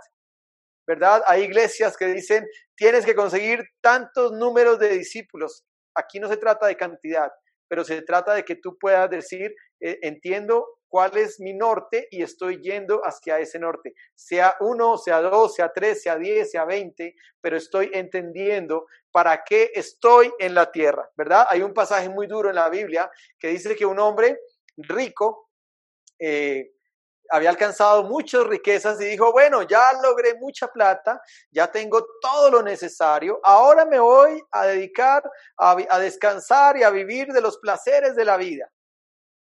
A: ¿verdad? Hay iglesias que dicen, tienes que conseguir tantos números de discípulos aquí no se trata de cantidad, pero se trata de que tú puedas decir, eh, entiendo cuál es mi norte y estoy yendo hacia ese norte, sea uno, sea dos, sea tres, sea diez, sea veinte, pero estoy entendiendo para qué estoy en la tierra, ¿verdad? Hay un pasaje muy duro en la Biblia que dice que un hombre rico eh, había alcanzado muchas riquezas y dijo, bueno, ya logré mucha plata, ya tengo todo lo necesario, ahora me voy a dedicar a, descansar y a vivir de los placeres de la vida.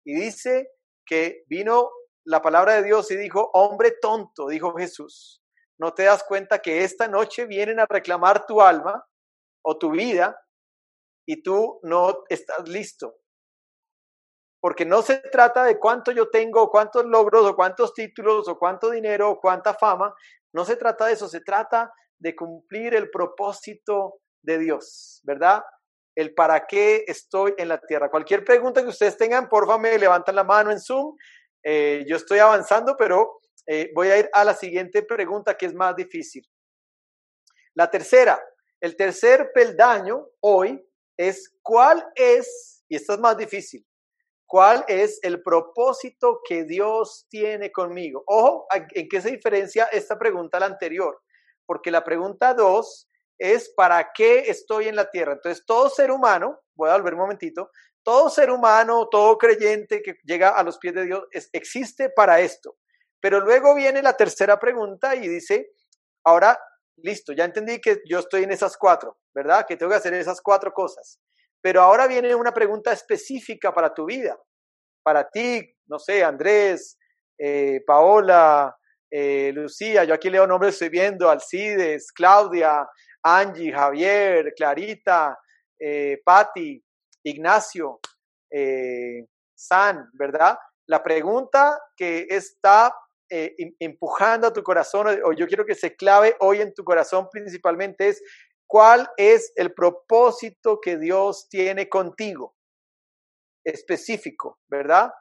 A: Y dice que vino la palabra de Dios y dijo, hombre tonto, dijo Jesús, ¿no te das cuenta que esta noche vienen a reclamar tu alma o tu vida y tú no estás listo? Porque no se trata de cuánto yo tengo, cuántos logros, o cuántos títulos, o cuánto dinero, o cuánta fama, no se trata de eso, se trata de cumplir el propósito de Dios, ¿verdad? El para qué estoy en la tierra. Cualquier pregunta que ustedes tengan, porfa, me levantan la mano en Zoom. Eh, yo estoy avanzando, pero eh, voy a ir a la siguiente pregunta que es más difícil. La tercera, el tercer peldaño hoy es cuál es, y esta es más difícil, ¿Cuál es el propósito que Dios tiene conmigo? Ojo, ¿en qué se diferencia esta pregunta a la anterior? Porque la pregunta dos es ¿para qué estoy en la tierra? Entonces, todo ser humano, voy a volver un momentito, todo ser humano, todo creyente que llega a los pies de Dios existe para esto. Pero luego viene la tercera pregunta y dice, ahora, listo, ya entendí que yo estoy en esas cuatro, ¿verdad? Que tengo que hacer esas cuatro cosas. Pero ahora viene una pregunta específica para tu vida, para ti, no sé, Andrés, eh, Paola, eh, Lucía, yo aquí leo nombres, estoy viendo, Alcides, Claudia, Angie, Javier, Clarita, eh, Patti, Ignacio, eh, San, ¿verdad? La pregunta que está eh, empujando a tu corazón, o yo quiero que se clave hoy en tu corazón principalmente es, ¿cuál es el propósito que Dios tiene contigo? Específico, ¿verdad?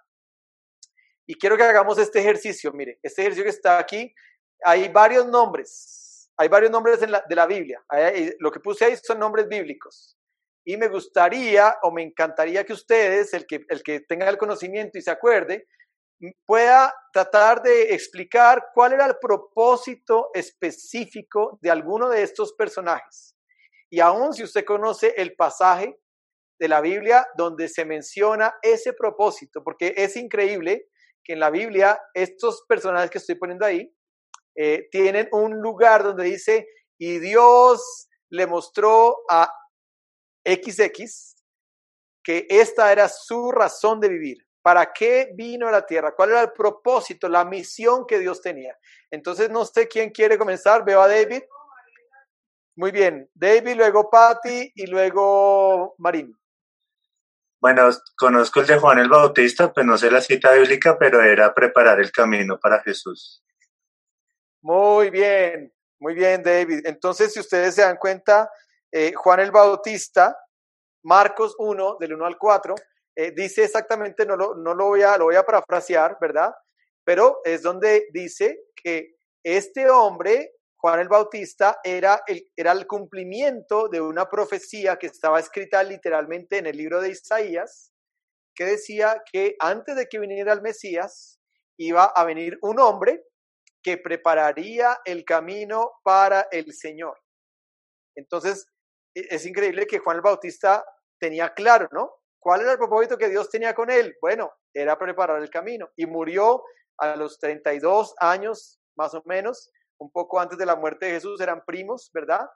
A: Y quiero que hagamos este ejercicio, mire, este ejercicio que está aquí, hay varios nombres, hay varios nombres de la Biblia, lo que puse ahí son nombres bíblicos. Y me gustaría o me encantaría que ustedes, el que, el que tenga el conocimiento y se acuerde, pueda tratar de explicar cuál era el propósito específico de alguno de estos personajes. Y aún si usted conoce el pasaje de la Biblia donde se menciona ese propósito, porque es increíble que en la Biblia estos personajes que estoy poniendo ahí eh, tienen un lugar donde dice, y Dios le mostró a XX que esta era su razón de vivir. ¿Para qué vino a la tierra? ¿Cuál era el propósito, la misión que Dios tenía? Entonces, no sé quién quiere comenzar. Veo a David. Muy bien. David, luego Patty y luego Marín.
T: Bueno, conozco el de Juan el Bautista, pues no sé la cita bíblica, pero era preparar el camino para Jesús.
A: Muy bien, muy bien, David. Entonces, si ustedes se dan cuenta, eh, Juan el Bautista, Marcos 1, del 1 al 4, eh, dice exactamente, no, lo, no lo, voy a, lo voy a parafrasear, ¿verdad? Pero es donde dice que este hombre Juan el Bautista era el, era el cumplimiento de una profecía que estaba escrita literalmente en el libro de Isaías, que decía que antes de que viniera el Mesías, iba a venir un hombre que prepararía el camino para el Señor. Entonces, e, es increíble que Juan el Bautista tenía claro, ¿no? ¿Cuál era el propósito que Dios tenía con él? Bueno, era preparar el camino y murió a los 32 años más o menos un poco antes de la muerte de Jesús, eran primos, ¿verdad?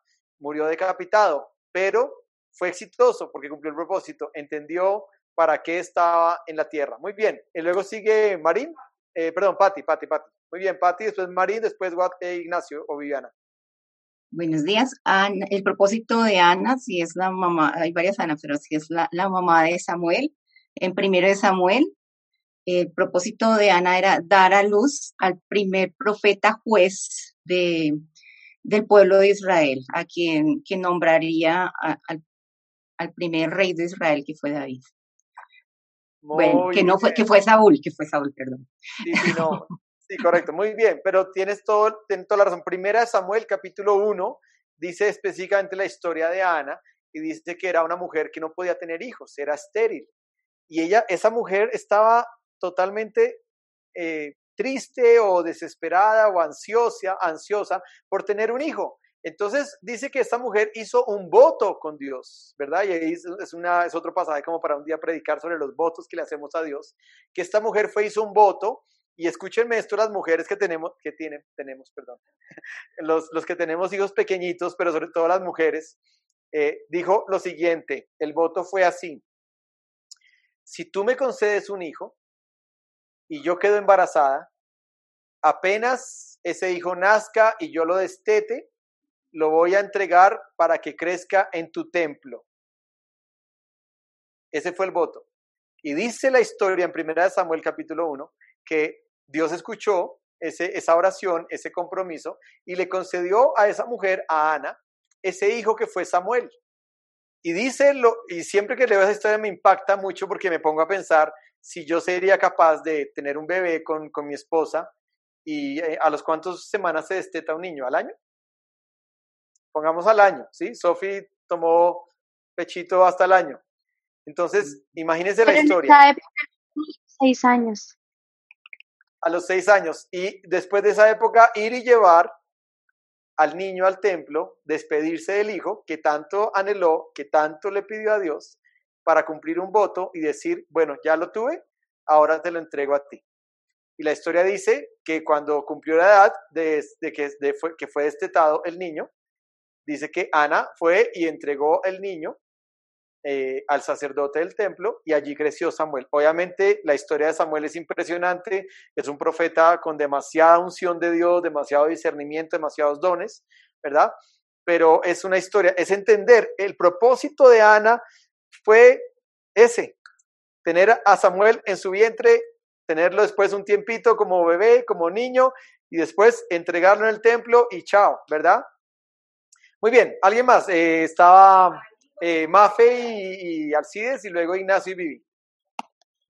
A: Murió decapitado, pero fue exitoso porque cumplió el propósito, entendió para qué estaba en la tierra. Muy bien, y luego sigue Marín, eh, perdón, Pati, Pati, Pati. Muy bien, Pati, después Marín, después eh, Ignacio o Viviana.
U: Buenos días. el propósito de Ana, si es la mamá, hay varias Ana, pero si es la, la mamá de Samuel, en primero de Samuel, el propósito de Ana era dar a luz al primer profeta juez de, del pueblo de Israel, a quien, quien nombraría al, al, primer rey de Israel, que fue David. bueno, que no fue, que fue Saúl, que fue Saúl, perdón.
A: Sí, sí, no. sí, correcto, muy bien, pero tienes, todo, tienes toda la razón. Primera Samuel, capítulo 1, dice específicamente la historia de Ana y dice que era una mujer que no podía tener hijos, era estéril. Y ella, esa mujer estaba totalmente eh, triste o desesperada o ansiosa, ansiosa por tener un hijo. Entonces dice que esta mujer hizo un voto con Dios, ¿verdad? Y ahí es, una, es otro pasaje como para un día predicar sobre los votos que le hacemos a Dios, que esta mujer fue, hizo un voto, y escúchenme esto las mujeres que tenemos, que tienen, tenemos, perdón, [laughs] los, los que tenemos hijos pequeñitos, pero sobre todo las mujeres, eh, dijo lo siguiente, el voto fue así, si tú me concedes un hijo, y yo quedo embarazada, apenas ese hijo nazca y yo lo destete, lo voy a entregar para que crezca en tu templo. Ese fue el voto. Y dice la historia en 1 Samuel capítulo 1 que Dios escuchó ese, esa oración, ese compromiso, y le concedió a esa mujer, a Ana, ese hijo que fue Samuel. Y dice, lo, y siempre que leo esa historia me impacta mucho porque me pongo a pensar si yo sería capaz de tener un bebé con, con mi esposa y eh, a los cuántos semanas se desteta un niño, al año. Pongamos al año, ¿sí? Sophie tomó pechito hasta el año. Entonces, imagínense la historia.
B: seis años.
A: A los seis años. Y después de esa época, ir y llevar al niño al templo, despedirse del hijo que tanto anheló, que tanto le pidió a Dios, para cumplir un voto y decir, bueno, ya lo tuve, ahora te lo entrego a ti. Y la historia dice que cuando cumplió la edad de, que, fue, que destetado el niño, dice que Ana fue y entregó el niño eh, al sacerdote del templo y allí creció Samuel. Obviamente la historia de Samuel es impresionante, es un profeta con demasiada unción de Dios, demasiado discernimiento, demasiados dones, ¿verdad? Pero es una historia, es entender el propósito de Ana fue ese, tener a Samuel en su vientre, tenerlo después un tiempito como bebé, como niño, y después entregarlo en el templo y chao, ¿verdad? Muy bien, ¿alguien más? Eh, estaba eh, Mafe y, Alcides y luego Ignacio y Vivi.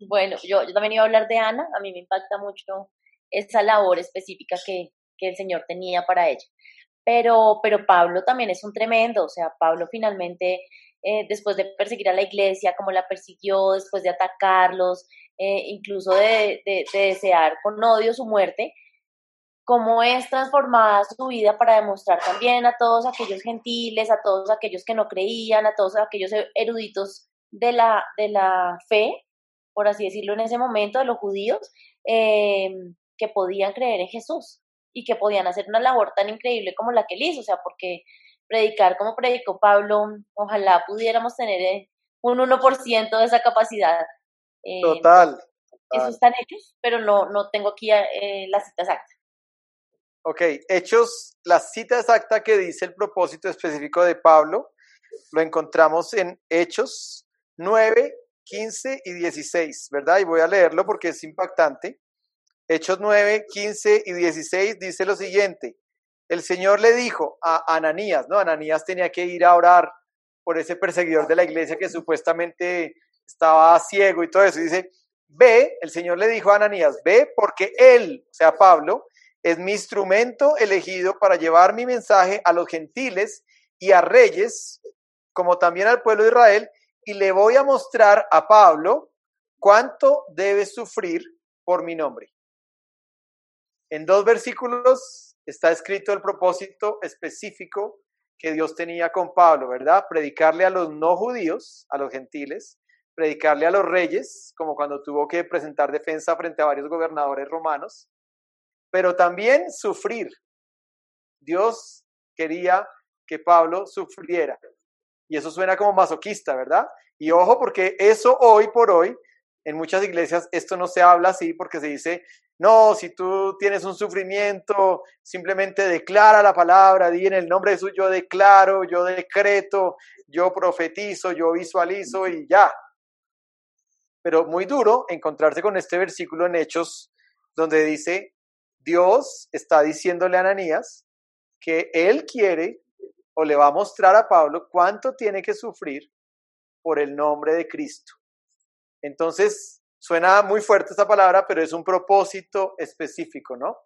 R: Bueno, yo, yo también iba a hablar de Ana, a mí me impacta mucho esa labor específica que, que el Señor tenía para ella. Pero, pero Pablo también es un tremendo, o sea, Pablo finalmente, eh, después de perseguir a la iglesia, como la persiguió, después de atacarlos, eh, incluso de, de, desear con odio su muerte, cómo es transformada su vida para demostrar también a todos aquellos gentiles, a todos aquellos que no creían, a todos aquellos eruditos de la, de la fe, por así decirlo en ese momento, de los judíos, eh, que podían creer en Jesús y que podían hacer una labor tan increíble como la que él hizo, o sea, porque predicar como predicó Pablo, ojalá pudiéramos tener eh, un 1% de esa capacidad.
A: Eh, total,
R: Eso están hechos, pero no, no tengo aquí eh, la cita exacta.
A: Ok, hechos, la cita exacta que dice el propósito específico de Pablo, lo encontramos en Hechos 9, 15 y 16, ¿verdad? Y voy a leerlo porque es impactante. Hechos 9, 15 y 16 dice lo siguiente. El Señor le dijo a Ananías, ¿no? Ananías tenía que ir a orar por ese perseguidor de la iglesia que supuestamente estaba ciego y todo eso. dice, ve, el Señor le dijo a Ananías, ve porque él, o sea, Pablo, es mi instrumento elegido para llevar mi mensaje a los gentiles y a reyes, como también al pueblo de Israel, y le voy a mostrar a Pablo cuánto debe sufrir por mi nombre. En dos versículos está escrito el propósito específico que Dios tenía con Pablo, ¿verdad? Predicarle a los no judíos, a los gentiles, predicarle a los reyes, como cuando tuvo que presentar defensa frente a varios gobernadores romanos, pero también sufrir. Dios quería que Pablo sufriera. Y eso suena como masoquista, ¿verdad? Y ojo, porque eso hoy por hoy, en muchas iglesias, esto no se habla así porque se dice, no, si tú tienes un sufrimiento, simplemente declara la palabra, di en el nombre de Jesús, yo declaro, yo decreto, yo profetizo, yo visualizo y ya. Pero muy duro encontrarse con este versículo en Hechos donde dice, Dios está diciéndole a Ananías que él quiere o le va a mostrar a Pablo cuánto tiene que sufrir por el nombre de Cristo. Entonces, Suena muy fuerte esta palabra, pero es un propósito específico, ¿no?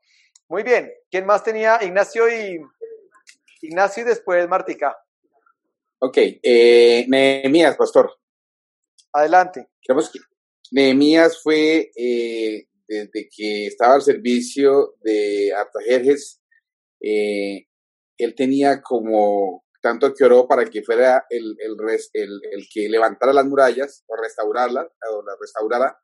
A: Muy bien. ¿Quién más tenía? Ignacio y Ignacio y después Martica.
V: Ok, eh, Nehemías, pastor.
A: Adelante.
V: Nehemías fue eh, desde que estaba al servicio de Artajerjes, eh, él tenía como tanto que oró para que fuera el, el, el, el, que levantara las murallas o restaurarlas, o las restaurara,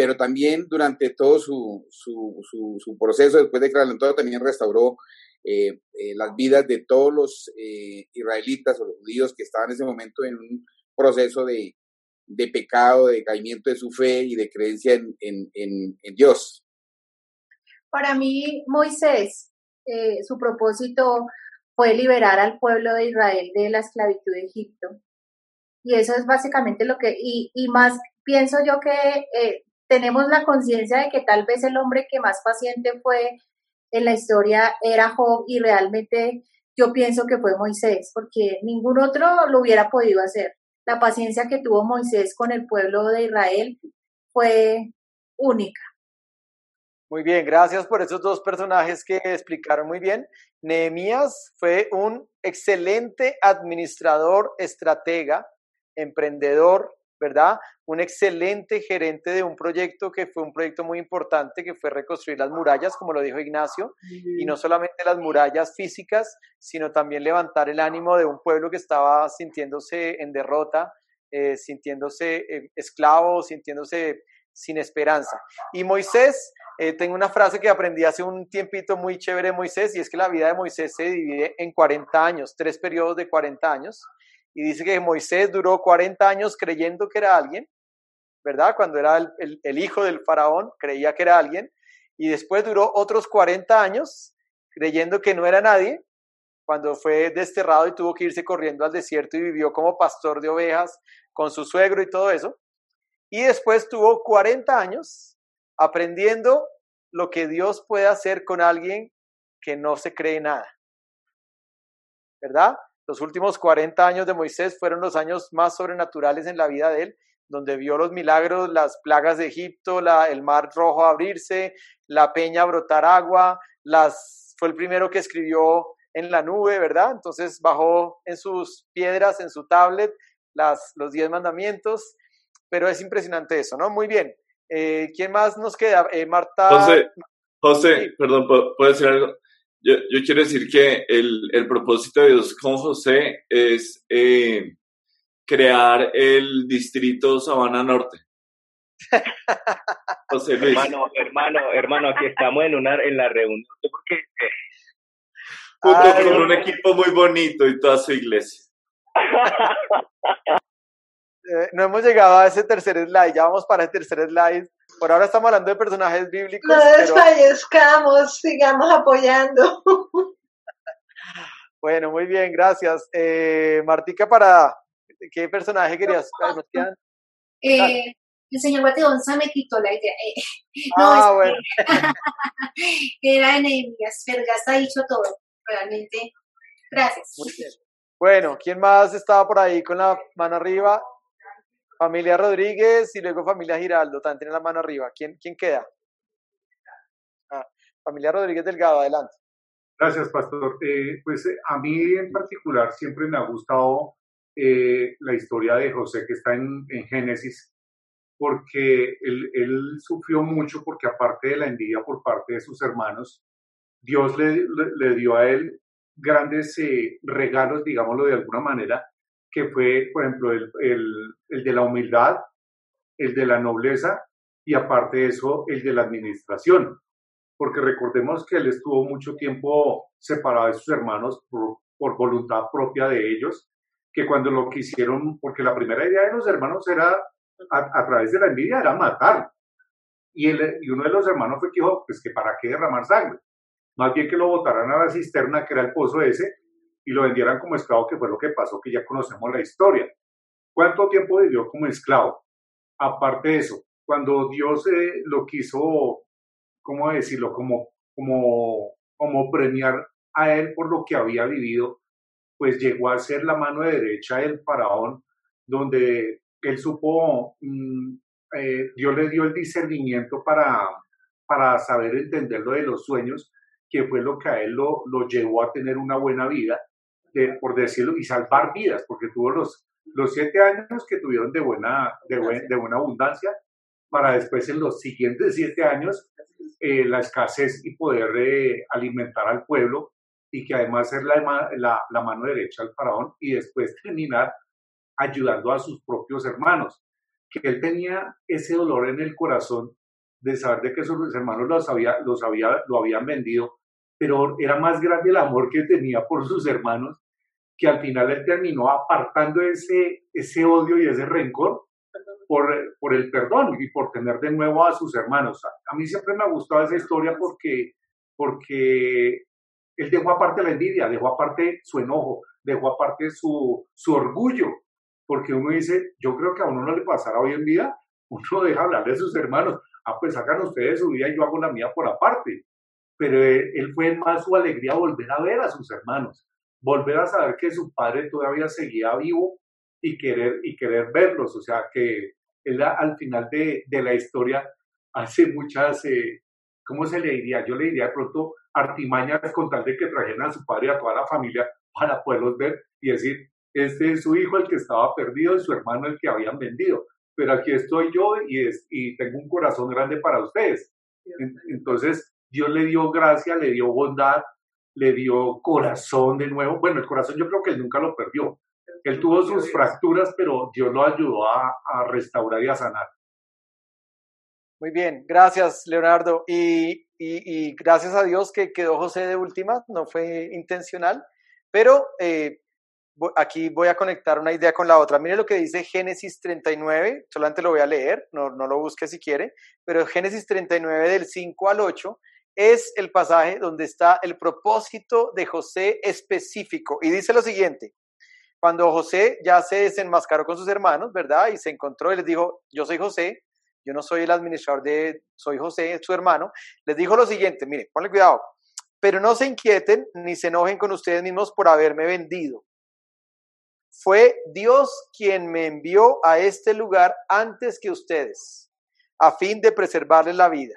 V: pero también durante todo su, su, proceso, después de todo, también restauró eh, eh, las vidas de todos los eh, israelitas o los judíos que estaban en ese momento en un proceso de, de pecado, de caimiento de su fe y de creencia en, en, en, Dios.
I: Para mí, Moisés, su propósito fue liberar al pueblo de Israel de la esclavitud de Egipto. Y eso es básicamente lo que, y, y más pienso yo que tenemos la conciencia de que tal vez el hombre que más paciente fue en la historia era Job y realmente yo pienso que fue Moisés, porque ningún otro lo hubiera podido hacer. La paciencia que tuvo Moisés con el pueblo de Israel fue única.
A: Muy bien, gracias por esos dos personajes que explicaron muy bien. Nehemías fue un excelente administrador, estratega, emprendedor, ¿verdad? Un excelente gerente de un proyecto que fue un proyecto muy importante, que fue reconstruir las murallas, como lo dijo Ignacio, y no solamente las murallas físicas, sino también levantar el ánimo de un pueblo que estaba sintiéndose en derrota, eh, sintiéndose eh, esclavo, sintiéndose sin esperanza. Y Moisés, eh, tengo una frase que aprendí hace un tiempito muy chévere de Moisés, y es que la vida de Moisés se divide en 40 años, tres periodos de 40 años y dice que Moisés duró 40 años creyendo que era alguien, ¿verdad? Cuando era el, hijo del faraón, creía que era alguien, y después duró otros 40 años creyendo que no era nadie, cuando fue desterrado y tuvo que irse corriendo al desierto y vivió como pastor de ovejas con su suegro y todo eso. y después tuvo 40 años aprendiendo lo que Dios puede hacer con alguien que no se cree nada. ¿Verdad? Los últimos 40 años de Moisés fueron los años más sobrenaturales en la vida de él, donde vio los milagros, las plagas de Egipto, la, el mar rojo abrirse, la peña brotar agua, las, fue el primero que escribió en la nube, ¿verdad? Entonces bajó en sus piedras, en su tablet, las, los diez mandamientos, pero es impresionante eso, ¿no? Muy bien. Eh, ¿Quién más nos queda? Eh, Marta.
W: José, José perdón, ¿puedo decir algo? Yo, yo, quiero decir que el, el, propósito de Dios con José es eh, crear el distrito Sabana Norte. [laughs]
G: José Luis. Hermano, hermano, hermano, aquí estamos en una en la reunión. Porque,
W: Junto con un equipo muy bonito y toda su iglesia. [laughs]
A: Eh, no hemos llegado a ese tercer slide, ya vamos para el tercer slide. Por ahora estamos hablando de personajes bíblicos.
C: No desfallezcamos, sigamos apoyando. [laughs]
A: bueno, muy bien, gracias. Eh, Martica, ¿para qué personaje querías?
L: Eh, el señor Guateonza me quitó la idea. Eh, [laughs]
A: ah, bueno. [laughs]
L: era Nehemías, pero ya está dicho todo, realmente. Gracias.
A: Bueno, ¿quién más estaba por ahí con la mano arriba? Familia Rodríguez y luego familia Giraldo, también tiene la mano arriba. ¿Quién, queda? Ah, familia Rodríguez Delgado, adelante.
H: Gracias, pastor. Eh, pues eh, a mí en particular siempre me ha gustado eh, la historia de José que está en, Génesis, porque él, sufrió mucho porque aparte de la envidia por parte de sus hermanos, Dios le, dio a él grandes regalos, digámoslo de alguna manera, que fue, por ejemplo, el, el, de la humildad, el de la nobleza y aparte de eso, el de la administración. Porque recordemos que él estuvo mucho tiempo separado de sus hermanos por, por voluntad propia de ellos, que cuando lo quisieron, porque la primera idea de los hermanos era, a, través de la envidia, era matar. Y, el, y uno de los hermanos fue que dijo, pues que para qué derramar sangre. Más bien que lo botaran a la cisterna, que era el pozo ese, y lo vendieran como esclavo, que fue lo que pasó, que ya conocemos la historia. ¿Cuánto tiempo vivió como esclavo? Aparte de eso, cuando Dios eh, lo quiso, ¿cómo decirlo? Como, como, como premiar a él por lo que había vivido, pues llegó a ser la mano derecha del faraón, donde él supo, mm, eh, Dios le dio el discernimiento para, para saber entender lo de los sueños, que fue lo que a él lo, lo llevó a tener una buena vida por decirlo, y salvar vidas, porque tuvo los, los siete años que tuvieron de buena, de, de buena abundancia, para después en los siguientes siete años eh, la escasez y poder eh, alimentar al pueblo y que además ser la, la, la, mano derecha al faraón y después terminar ayudando a sus propios hermanos, que él tenía ese dolor en el corazón de saber de que sus hermanos los había, los había, lo habían vendido pero era más grande el amor que tenía por sus hermanos, que al final él terminó apartando ese, ese odio y ese rencor por, por el perdón y por tener de nuevo a sus hermanos. A, mí siempre me ha gustado esa historia porque, porque él dejó aparte la envidia, dejó aparte su enojo, dejó aparte su, su orgullo, porque uno dice, yo creo que a uno no le pasará hoy en día, uno deja hablar de sus hermanos, ah, pues hagan ustedes su vida y yo hago la mía por aparte pero él, fue más su alegría volver a ver a sus hermanos, volver a saber que su padre todavía seguía vivo y querer, y querer verlos. O sea, que él al final de, de la historia hace muchas, eh, ¿cómo se le diría? Yo le diría de pronto artimañas con tal de que trajeran a su padre y a toda la familia para poderlos ver y decir, este es su hijo el que estaba perdido y su hermano el que habían vendido, pero aquí estoy yo y, es, y tengo un corazón grande para ustedes. Entonces, Dios le dio gracia, le dio bondad, le dio corazón de nuevo. Bueno, el corazón yo creo que él nunca lo perdió. Él tuvo sus fracturas, pero Dios lo ayudó a, restaurar y a sanar.
A: Muy bien, gracias Leonardo. Y, y, gracias a Dios que quedó José de última, no fue intencional, pero eh, aquí voy a conectar una idea con la otra. Mire lo que dice Génesis 39, solamente lo voy a leer, no, no lo busque si quiere, pero Génesis 39 del 5 al 8 es el pasaje donde está el propósito de José específico. Y dice lo siguiente, cuando José ya se desenmascaró con sus hermanos, ¿verdad? Y se encontró y les dijo, yo soy José, yo no soy el administrador de, soy José, su hermano, les dijo lo siguiente, mire, ponle cuidado, pero no se inquieten ni se enojen con ustedes mismos por haberme vendido. Fue Dios quien me envió a este lugar antes que ustedes, a fin de preservarles la vida.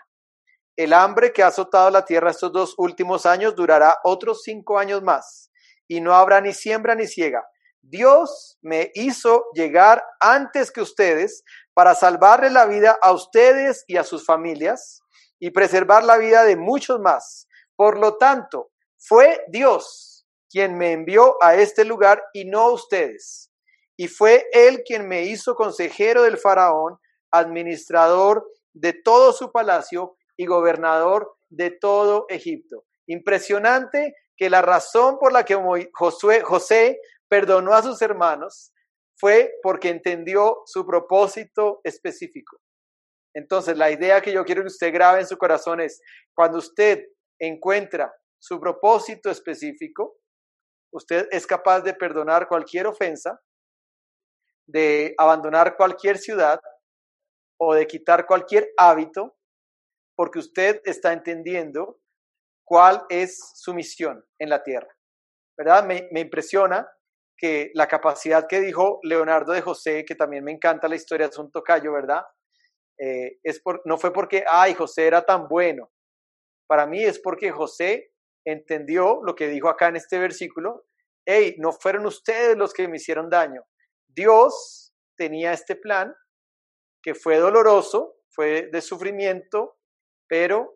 A: El hambre que ha azotado la tierra estos dos últimos años durará otros cinco años más, y no habrá ni siembra ni ciega. Dios me hizo llegar antes que ustedes para salvarle la vida a ustedes y a sus familias y preservar la vida de muchos más. Por lo tanto, fue Dios quien me envió a este lugar y no ustedes. Y fue Él quien me hizo consejero del faraón, administrador de todo su palacio y gobernador de todo Egipto. Impresionante que la razón por la que José perdonó a sus hermanos fue porque entendió su propósito específico. Entonces, la idea que yo quiero que usted grabe en su corazón es, cuando usted encuentra su propósito específico, usted es capaz de perdonar cualquier ofensa, de abandonar cualquier ciudad o de quitar cualquier hábito, porque usted está entendiendo cuál es su misión en la tierra. ¿Verdad? Me, impresiona que la capacidad que dijo Leonardo de José, que también me encanta la historia, de un tocayo, ¿verdad? Eh, es por, no fue porque, ay, José era tan bueno. Para mí es porque José entendió lo que dijo acá en este versículo. Hey, no fueron ustedes los que me hicieron daño. Dios tenía este plan que fue doloroso, fue de sufrimiento, pero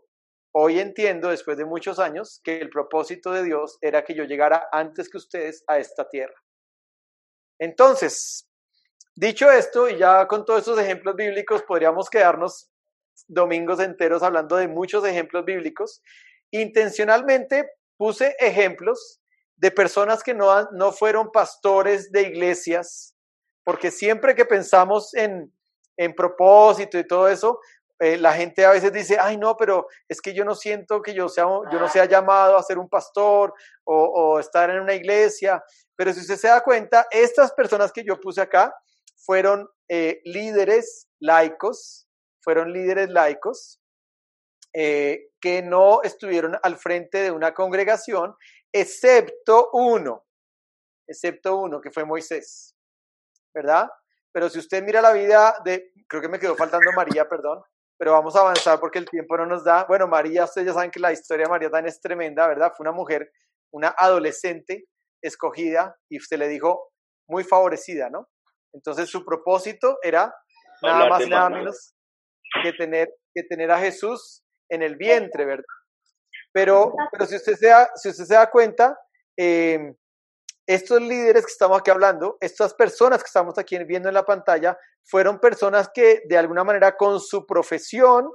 A: hoy entiendo, después de muchos años, que el propósito de Dios era que yo llegara antes que ustedes a esta tierra. Entonces, dicho esto, y ya con todos estos ejemplos bíblicos, podríamos quedarnos domingos enteros hablando de muchos ejemplos bíblicos. Intencionalmente puse ejemplos de personas que no, no fueron pastores de iglesias, porque siempre que pensamos en, en propósito y todo eso, eh, la gente a veces dice, ay no, pero es que yo no siento que yo, sea, yo no sea llamado a ser un pastor o, o estar en una iglesia. Pero si usted se da cuenta, estas personas que yo puse acá fueron eh, líderes laicos, fueron líderes laicos eh, que no estuvieron al frente de una congregación, excepto uno, excepto uno, que fue Moisés, ¿verdad? Pero si usted mira la vida de, creo que me quedó faltando María, perdón, pero vamos a avanzar porque el tiempo no nos da. Bueno, María, ustedes ya saben que la historia de María también es tremenda, ¿verdad? Fue una mujer, una adolescente escogida y se le dijo muy favorecida, ¿no? Entonces su propósito era nada más y nada menos que tener, que tener a Jesús en el vientre, ¿verdad? Pero, pero si, usted se da, si usted se da cuenta, em, estos líderes que estamos aquí hablando, estas personas que estamos aquí viendo en la pantalla, fueron personas que de alguna manera con su profesión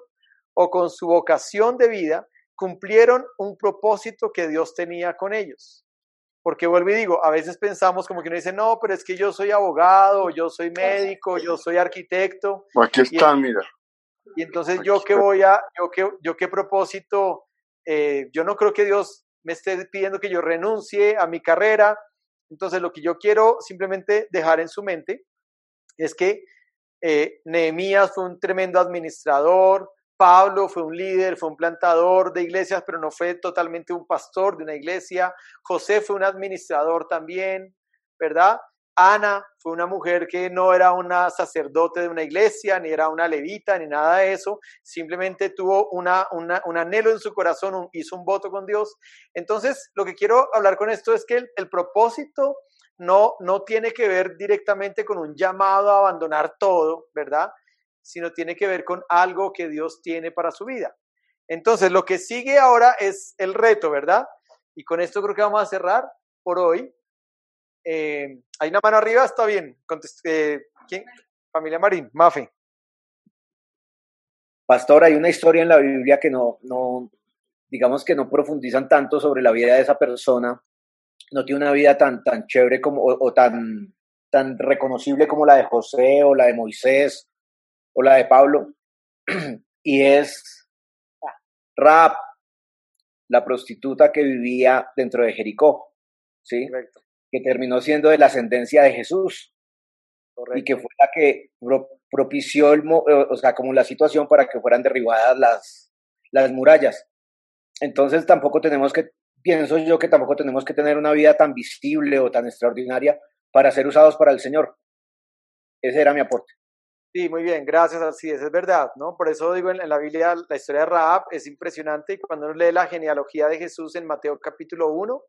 A: o con su vocación de vida cumplieron un propósito que Dios tenía con ellos. Porque vuelvo y digo, a veces pensamos como que uno dice, no, pero es que yo soy abogado, yo soy médico, yo soy arquitecto.
X: Aquí están, mira.
A: Y entonces yo qué voy a, yo qué, yo qué propósito, eh, yo no creo que Dios me esté pidiendo que yo renuncie a mi carrera. Entonces lo que yo quiero simplemente dejar en su mente es que eh, Nehemías fue un tremendo administrador, Pablo fue un líder, fue un plantador de iglesias, pero no fue totalmente un pastor de una iglesia. José fue un administrador también, ¿verdad? Ana fue una mujer que no era una sacerdote de una iglesia, ni era una levita, ni nada de eso. Simplemente tuvo una, un anhelo en su corazón, hizo un voto con Dios. Entonces, lo que quiero hablar con esto es que el, el propósito no, no tiene que ver directamente con un llamado a abandonar todo, ¿verdad? sino tiene que ver con algo que Dios tiene para su vida. Entonces, lo que sigue ahora es el reto, ¿verdad? Y con esto creo que vamos a cerrar por hoy. Eh, hay una mano arriba, está bien. Eh, ¿quién? Familia Marín, Mafe.
Q: Pastor, hay una historia en la Biblia que no, no, digamos que no profundizan tanto sobre la vida de esa persona, no tiene una vida tan, tan chévere como, o, tan, tan reconocible como la de José o la de Moisés o la de Pablo, [clears throat] y es Rap, la prostituta que vivía dentro de Jericó, ¿sí? Que terminó siendo de la ascendencia de Jesús y que fue la que propició, el, o sea, como la situación para que fueran derribadas las, las murallas. Entonces tampoco tenemos que, pienso yo que tampoco tenemos que tener una vida tan visible o tan extraordinaria para ser usados para el Señor. Ese era mi aporte.
A: Sí, muy bien, gracias, así es, es verdad, ¿no? Por eso digo, en, la Biblia la historia de Raab es impresionante y cuando uno lee la genealogía de Jesús en Mateo capítulo 1,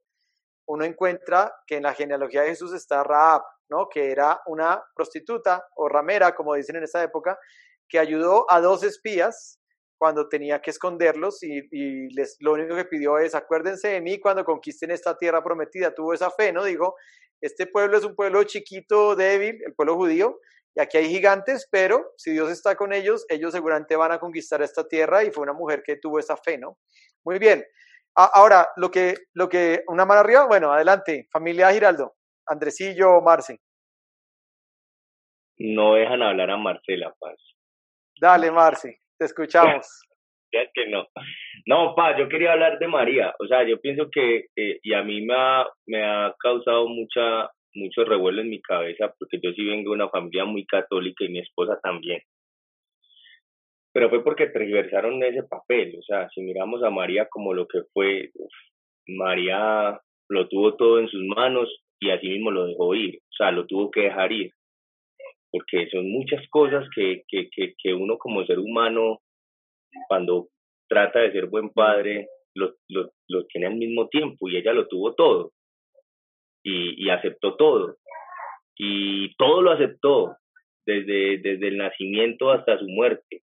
A: uno encuentra que en la genealogía de Jesús está Raab, ¿no? Que era una prostituta o ramera, como dicen en esa época, que ayudó a dos espías cuando tenía que esconderlos y, y, les, lo único que pidió es acuérdense de mí cuando conquisten esta tierra prometida. Tuvo esa fe, ¿no? Dijo, este pueblo es un pueblo chiquito, débil, el pueblo judío, y aquí hay gigantes, pero si Dios está con ellos, ellos seguramente van a conquistar esta tierra y fue una mujer que tuvo esa fe, ¿no? Muy bien. Ahora, lo que, lo que, una mano arriba, bueno, adelante, familia Giraldo, Andresillo, Marce.
G: No dejan hablar a Marcela, Paz.
A: Dale, Marce, te escuchamos. [laughs]
G: ya que no. No, Paz, yo quería hablar de María. O sea, yo pienso que, eh, y a mí me ha, me ha causado mucha mucho revuelo en mi cabeza porque yo sí vengo de una familia muy católica y mi esposa también. Pero fue porque tergiversaron ese papel, o sea, si miramos a María como lo que fue, María lo tuvo todo en sus manos y así mismo lo dejó ir, o sea, lo tuvo que dejar ir, porque son muchas cosas que, que, que, que uno como ser humano, cuando trata de ser buen padre, lo, tiene al mismo tiempo y ella lo tuvo todo y, aceptó todo. Y todo lo aceptó, desde, desde el nacimiento hasta su muerte.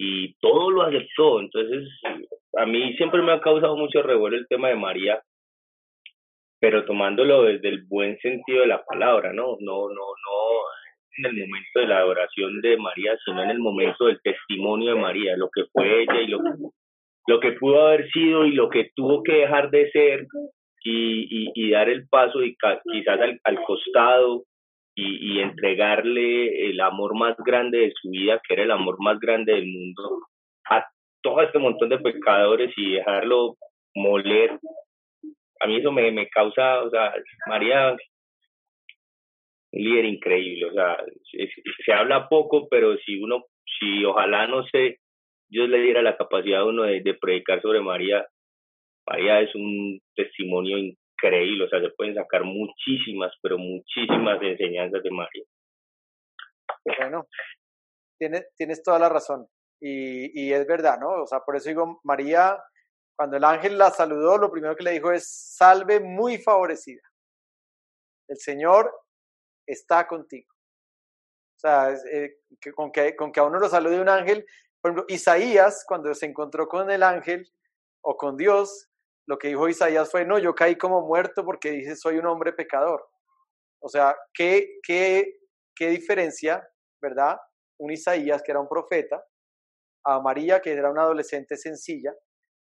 G: Y todo lo aceptó. Entonces, a mí siempre me ha causado mucho revuelo el tema de María, pero tomándolo desde el buen sentido de la palabra, ¿no? No, no, no en el momento de la adoración de María, sino en el momento del testimonio de María, lo que fue ella y lo lo que pudo haber sido y lo que tuvo que dejar de ser y, y, dar el paso y quizás al, al costado y, y, entregarle el amor más grande de su vida, que era el amor más grande del mundo, a todo este montón de pecadores y dejarlo moler. A mí eso me, me causa, o sea, María, un líder increíble, o sea, se, habla poco, pero si uno, si ojalá no sé, Dios le diera la capacidad a uno de, de predicar sobre María, María es un testimonio increíble, o sea, se pueden sacar muchísimas, pero muchísimas enseñanzas de María.
A: Bueno, tienes, tienes toda la razón. Y, y es verdad, ¿no? O sea, por eso digo, María, cuando el ángel la saludó, lo primero que le dijo es, salve muy favorecida. El Señor está contigo. O sea, eh, que, con, que, con que a uno lo salude un ángel, por ejemplo, Isaías, cuando se encontró con el ángel o con Dios, lo que dijo Isaías fue, no, yo caí como muerto porque dice, soy un hombre pecador. O sea, ¿qué, qué, qué diferencia, verdad? Un Isaías, que era un profeta, a María, que era una adolescente sencilla,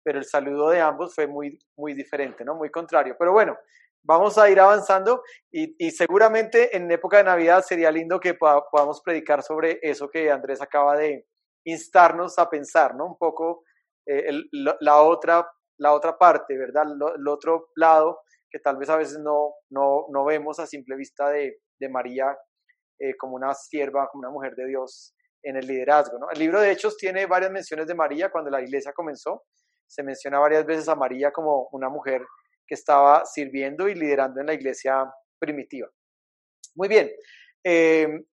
A: pero el saludo de ambos fue muy, muy diferente, ¿no? Muy contrario. Pero bueno, vamos a ir avanzando y, y seguramente en época de Navidad sería lindo que podamos predicar sobre eso que Andrés acaba de instarnos a pensar, ¿no? Un poco eh, la otra la otra parte, ¿verdad? El otro lado que tal vez a veces no, no, no vemos a simple vista de, de María eh, como una sierva, como una mujer de Dios en el liderazgo. ¿no? El libro de Hechos tiene varias menciones de María cuando la iglesia comenzó. Se menciona varias veces a María como una mujer que estaba sirviendo y liderando en la iglesia primitiva. Muy bien. Eh,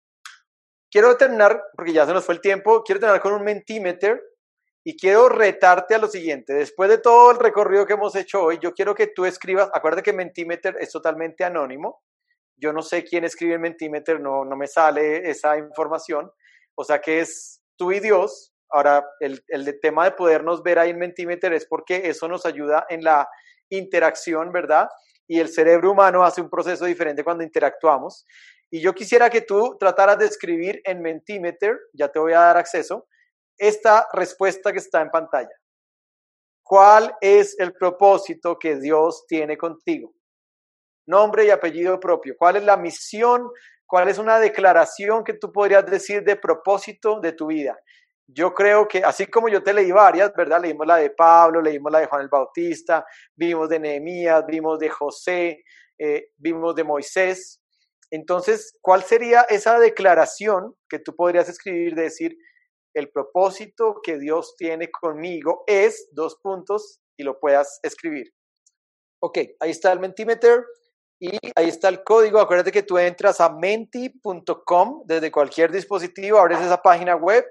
A: quiero terminar, porque ya se nos fue el tiempo, quiero terminar con un mentimeter y quiero retarte a lo siguiente. Después de todo el recorrido que hemos hecho hoy, yo quiero que tú escribas, acuérdate que Mentimeter es totalmente anónimo. Yo no sé quién escribe en Mentimeter, no, no me sale esa información. O sea que es tú y Dios. Ahora, el, el tema de podernos ver ahí en Mentimeter es porque eso nos ayuda en la interacción, ¿verdad? Y el cerebro humano hace un proceso diferente cuando interactuamos. Y yo quisiera que tú trataras de escribir en Mentimeter, ya te voy a dar acceso, esta respuesta que está en pantalla. ¿Cuál es el propósito que Dios tiene contigo? Nombre y apellido propio. ¿Cuál es la misión? ¿Cuál es una declaración que tú podrías decir de propósito de tu vida? Yo creo que así como yo te leí varias, ¿verdad? Leímos la de Pablo, leímos la de Juan el Bautista, vimos de Nehemías, vimos de José, eh, vimos de Moisés. Entonces, ¿cuál sería esa declaración que tú podrías escribir de decir, el propósito que Dios tiene conmigo es dos puntos y lo puedas escribir? Ok, ahí está el Mentimeter y ahí está el código. Acuérdate que tú entras a menti.com desde cualquier dispositivo, abres esa página web,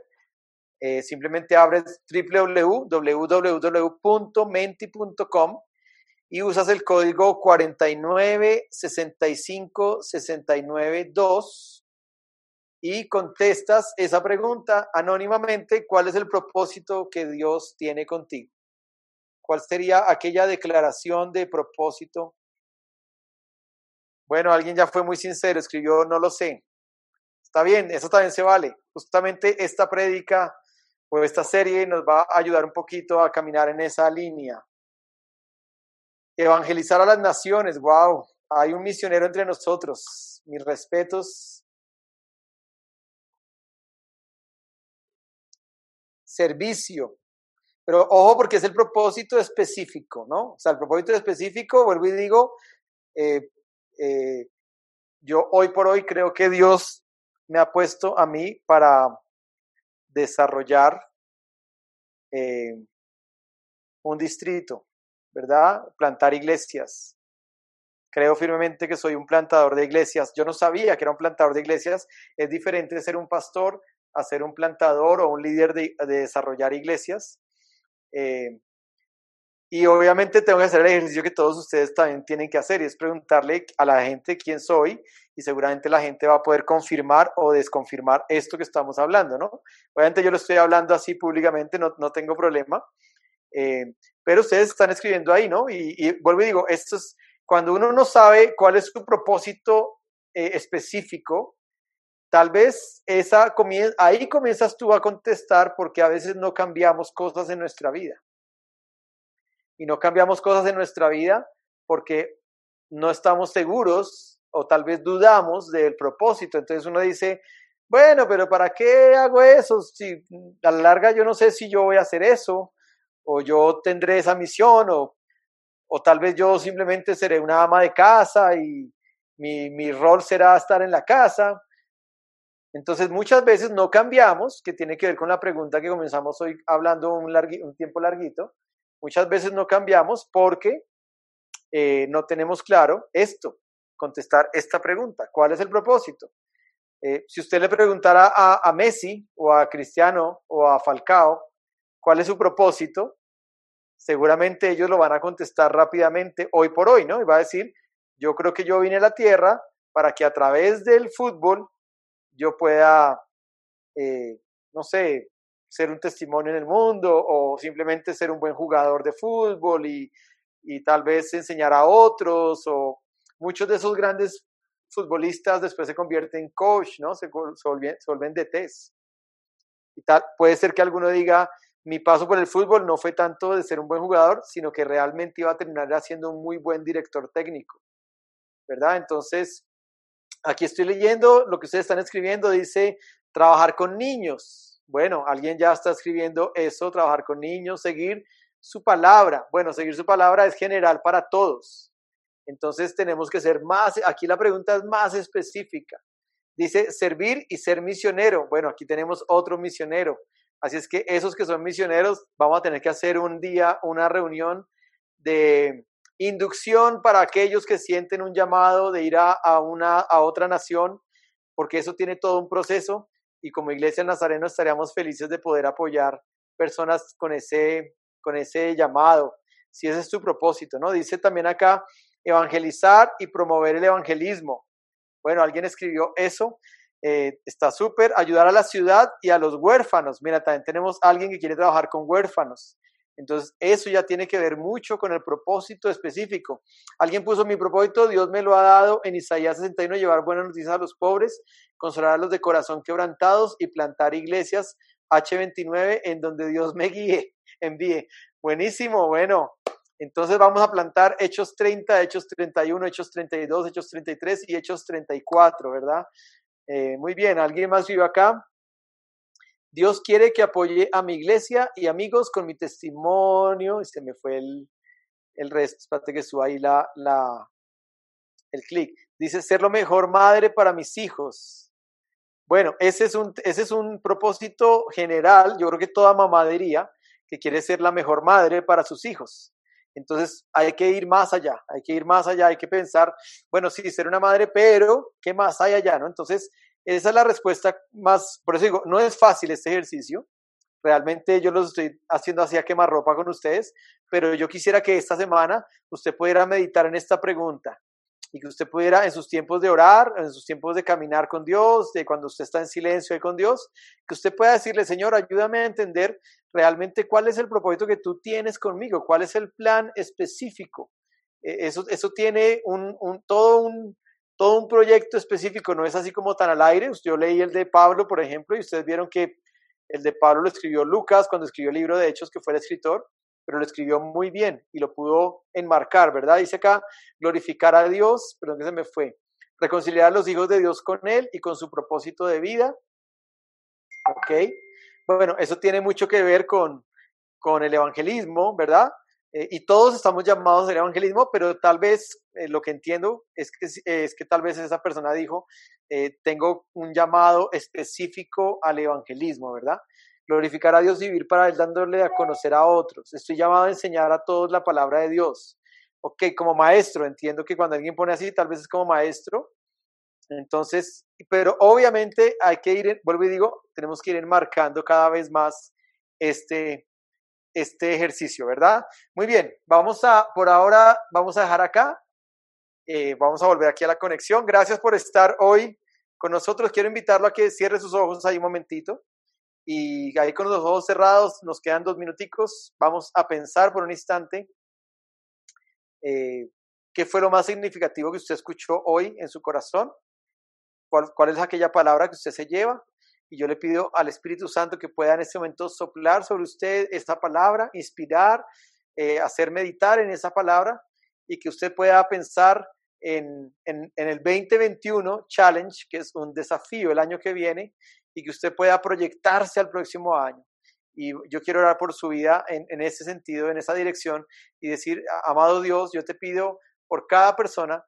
A: eh, simplemente abres www.menti.com y usas el código 4965692 y contestas esa pregunta anónimamente, ¿cuál es el propósito que Dios tiene contigo? ¿Cuál sería aquella declaración de propósito? Bueno, alguien ya fue muy sincero, escribió, no lo sé. Está bien, eso también se vale. Justamente esta prédica o esta serie nos va a ayudar un poquito a caminar en esa línea. Evangelizar a las naciones, wow, hay un misionero entre nosotros. Mis respetos. Servicio. Pero ojo porque es el propósito específico, ¿no? O sea, el propósito específico, vuelvo y digo, eh, eh, yo hoy por hoy creo que Dios me ha puesto a mí para desarrollar eh, un distrito, ¿verdad? Plantar iglesias. Creo firmemente que soy un plantador de iglesias. Yo no sabía que era un plantador de iglesias. Es diferente de ser un pastor a ser un plantador o un líder de, desarrollar iglesias. Eh, y obviamente tengo que hacer el ejercicio que todos ustedes también tienen que hacer y es preguntarle a la gente quién soy y seguramente la gente va a poder confirmar o desconfirmar esto que estamos hablando, ¿no? Obviamente yo lo estoy hablando así públicamente, no, no tengo problema, eh, pero ustedes están escribiendo ahí, ¿no? Y, vuelvo y digo, esto es cuando uno no sabe cuál es su propósito eh, específico, tal vez esa ahí comienzas tú a contestar porque a veces no cambiamos cosas en nuestra vida y no cambiamos cosas en nuestra vida porque no estamos seguros o tal vez dudamos del propósito. Entonces uno dice, bueno, pero ¿para qué hago eso? Si a la larga yo no sé si yo voy a hacer eso o yo tendré esa misión o, o tal vez yo simplemente seré una ama de casa y mi, mi rol será estar en la casa. Entonces muchas veces no cambiamos, que tiene que ver con la pregunta que comenzamos hoy hablando un, tiempo larguito, Muchas veces no cambiamos porque eh, no tenemos claro esto, contestar esta pregunta. ¿Cuál es el propósito? Eh, si usted le preguntara a, a, Messi o a Cristiano o a Falcao cuál es su propósito, seguramente ellos lo van a contestar rápidamente hoy por hoy, ¿no? Y va a decir, yo creo que yo vine a la tierra para que a través del fútbol yo pueda, eh, no sé, ser un testimonio en el mundo o simplemente ser un buen jugador de fútbol y, y tal vez enseñar a otros o muchos de esos grandes futbolistas después se convierten en coach, ¿no? Se, vuelven, se vuelven. Y tal, puede ser que alguno diga, mi paso por el fútbol no fue tanto de ser un buen jugador, sino que realmente iba a terminar siendo un muy buen director técnico, ¿verdad? Entonces, aquí estoy leyendo lo que ustedes están escribiendo, dice, trabajar con niños, bueno, alguien ya está escribiendo eso, trabajar con niños, seguir su palabra. Bueno, seguir su palabra es general para todos. Entonces tenemos que ser más, aquí la pregunta es más específica. Dice servir y ser misionero. Bueno, aquí tenemos otro misionero. Así es que esos que son misioneros, vamos a tener que hacer un día, una reunión de inducción para aquellos que sienten un llamado de ir a, una, a otra nación, porque eso tiene todo un proceso y como Iglesia Nazareno estaríamos felices de poder apoyar personas con ese, con ese llamado, si ese es tu propósito, ¿no? Dice también acá, evangelizar y promover el evangelismo. Bueno, alguien escribió eso, eh, está súper, ayudar a la ciudad y a los huérfanos. Mira, también tenemos alguien que quiere trabajar con huérfanos. Entonces, eso ya tiene que ver mucho con el propósito específico. Alguien puso mi propósito, Dios me lo ha dado en Isaías 61, llevar buenas noticias a los pobres, consolar a los de corazón quebrantados y plantar iglesias H29 en donde Dios me guíe, [laughs] envíe. Buenísimo, bueno. Entonces vamos a plantar Hechos 30, Hechos 31, Hechos 32, Hechos 33 y Hechos 34, ¿verdad? Eh, muy bien, ¿alguien más vive acá? Dios quiere que apoye a mi iglesia y amigos con mi testimonio. Y se me fue el, el resto. Espérate que suba ahí la, la, el clic. Dice ser lo mejor madre para mis hijos. Bueno, ese es un, ese es un propósito general, yo creo que toda mamadería que quiere ser la mejor madre para sus hijos. Entonces hay que ir más allá, hay que ir más allá, hay que pensar, bueno, sí, ser una madre, pero ¿qué más hay allá? ¿no? Entonces, esa es la respuesta más, por eso digo, no es fácil este ejercicio, realmente yo lo estoy haciendo así a quemar ropa con ustedes, pero yo quisiera que esta semana usted pudiera meditar en esta pregunta y que usted pudiera en sus tiempos de orar, en sus tiempos de caminar con Dios, de cuando usted está en silencio y con Dios, que usted pueda decirle, Señor, ayúdame a entender realmente cuál es el propósito que tú tienes conmigo, cuál es el plan específico. E, eso, eso tiene un, un, todo, un, todo un proyecto específico, no es así como tan al aire. Yo leí el de Pablo, por ejemplo, y ustedes vieron que el de Pablo lo escribió Lucas cuando escribió el libro de Hechos, que fue el escritor, pero lo escribió muy bien y lo pudo enmarcar, ¿verdad? Dice acá, glorificar a Dios, perdón que se me fue, reconciliar a los hijos de Dios con Él y con su propósito de vida. ¿Ok? Bueno, eso tiene mucho que ver con, con el evangelismo, ¿verdad? Eh, y todos estamos llamados al evangelismo, pero tal vez eh, lo que entiendo es que, tal vez esa persona dijo, eh, tengo un llamado específico al evangelismo, ¿verdad? glorificar a Dios y vivir para Él dándole a conocer a otros. Estoy llamado a enseñar a todos la palabra de Dios. Ok, como maestro, entiendo que cuando alguien pone así, tal vez es como maestro. Entonces, pero obviamente hay que ir, vuelvo y digo, tenemos que ir enmarcando cada vez más este, este ejercicio, ¿verdad? Muy bien, vamos a, por ahora, vamos a dejar acá. Eh, vamos a volver aquí a la conexión. Gracias por estar hoy con nosotros. Quiero invitarlo a que cierre sus ojos ahí un momentito. Y ahí con los ojos cerrados, nos quedan dos minuticos. Vamos a pensar por un instante eh, qué fue lo más significativo que usted escuchó hoy en su corazón. ¿Cuál, ¿Cuál es aquella palabra que usted se lleva? Y yo le pido al Espíritu Santo que pueda en este momento soplar sobre usted esta palabra, inspirar, eh, hacer meditar en esa palabra y que usted pueda pensar en, en, en, el 2021 Challenge, que es un desafío el año que viene, y que usted pueda proyectarse al próximo año. Y yo quiero orar por su vida en, en ese sentido, en esa dirección, y decir, amado Dios, yo te pido por cada persona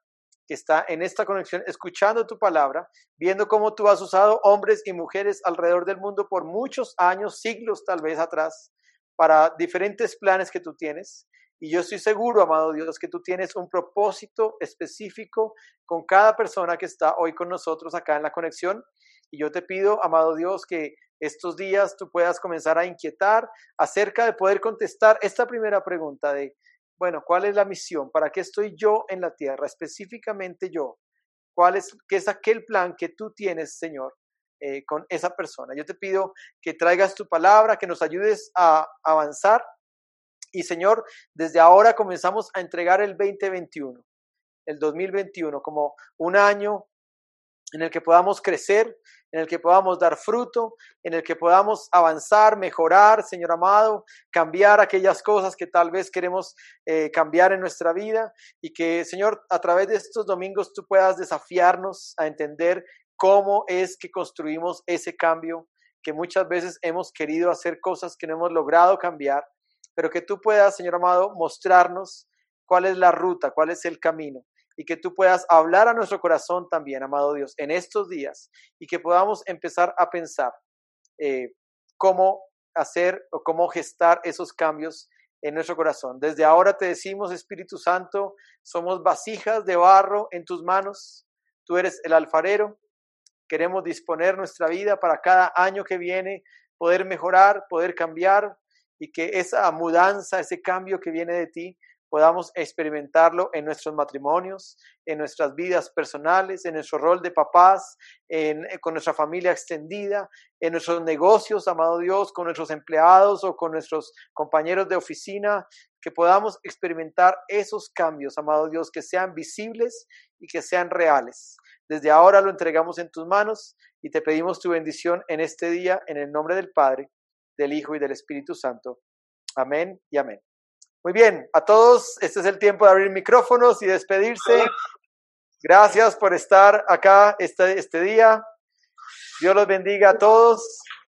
A: que está en esta conexión, escuchando tu palabra, viendo cómo tú has usado hombres y mujeres alrededor del mundo por muchos años, siglos tal vez atrás, para diferentes planes que tú tienes. Y yo estoy seguro, amado Dios, que tú tienes un propósito específico con cada persona que está hoy con nosotros acá en la conexión. Y yo te pido, amado Dios, que estos días tú puedas comenzar a inquietar acerca de poder contestar esta primera pregunta de, bueno, ¿cuál es la misión? ¿Para qué estoy yo en la tierra? Específicamente yo. ¿Cuál es, qué es aquel plan que tú tienes, Señor, eh, con esa persona? Yo te pido que traigas tu palabra, que nos ayudes a avanzar. Y, Señor, desde ahora comenzamos a entregar el 2021, el 2021, como un año en el que podamos crecer, en el que podamos dar fruto, en el que podamos avanzar, mejorar, Señor amado, cambiar aquellas cosas que tal vez queremos eh, cambiar en nuestra vida y que, Señor, a través de estos domingos tú puedas desafiarnos a entender cómo es que construimos ese cambio, que muchas veces hemos querido hacer cosas que no hemos logrado cambiar, pero que tú puedas, Señor amado, mostrarnos cuál es la ruta, cuál es el camino y que tú puedas hablar a nuestro corazón también, amado Dios, en estos días y que podamos empezar a pensar eh, cómo hacer o cómo gestar esos cambios en nuestro corazón. Desde ahora te decimos, Espíritu Santo, somos vasijas de barro en tus manos, tú eres el alfarero, queremos disponer nuestra vida para cada año que viene, poder mejorar, poder cambiar y que esa mudanza, ese cambio que viene de ti, podamos experimentarlo en nuestros matrimonios, en nuestras vidas personales, en nuestro rol de papás, en, eh, con nuestra familia extendida, en nuestros negocios, amado Dios, con nuestros empleados o con nuestros compañeros de oficina, que podamos experimentar esos cambios, amado Dios, que sean visibles y que sean reales. Desde ahora lo entregamos en tus manos y te pedimos tu bendición en este día, en el nombre del Padre, del Hijo y del Espíritu Santo. Amén y amén. Muy bien, a todos, este es el tiempo de abrir micrófonos y despedirse. Gracias por estar acá este, este día. Dios los bendiga a todos.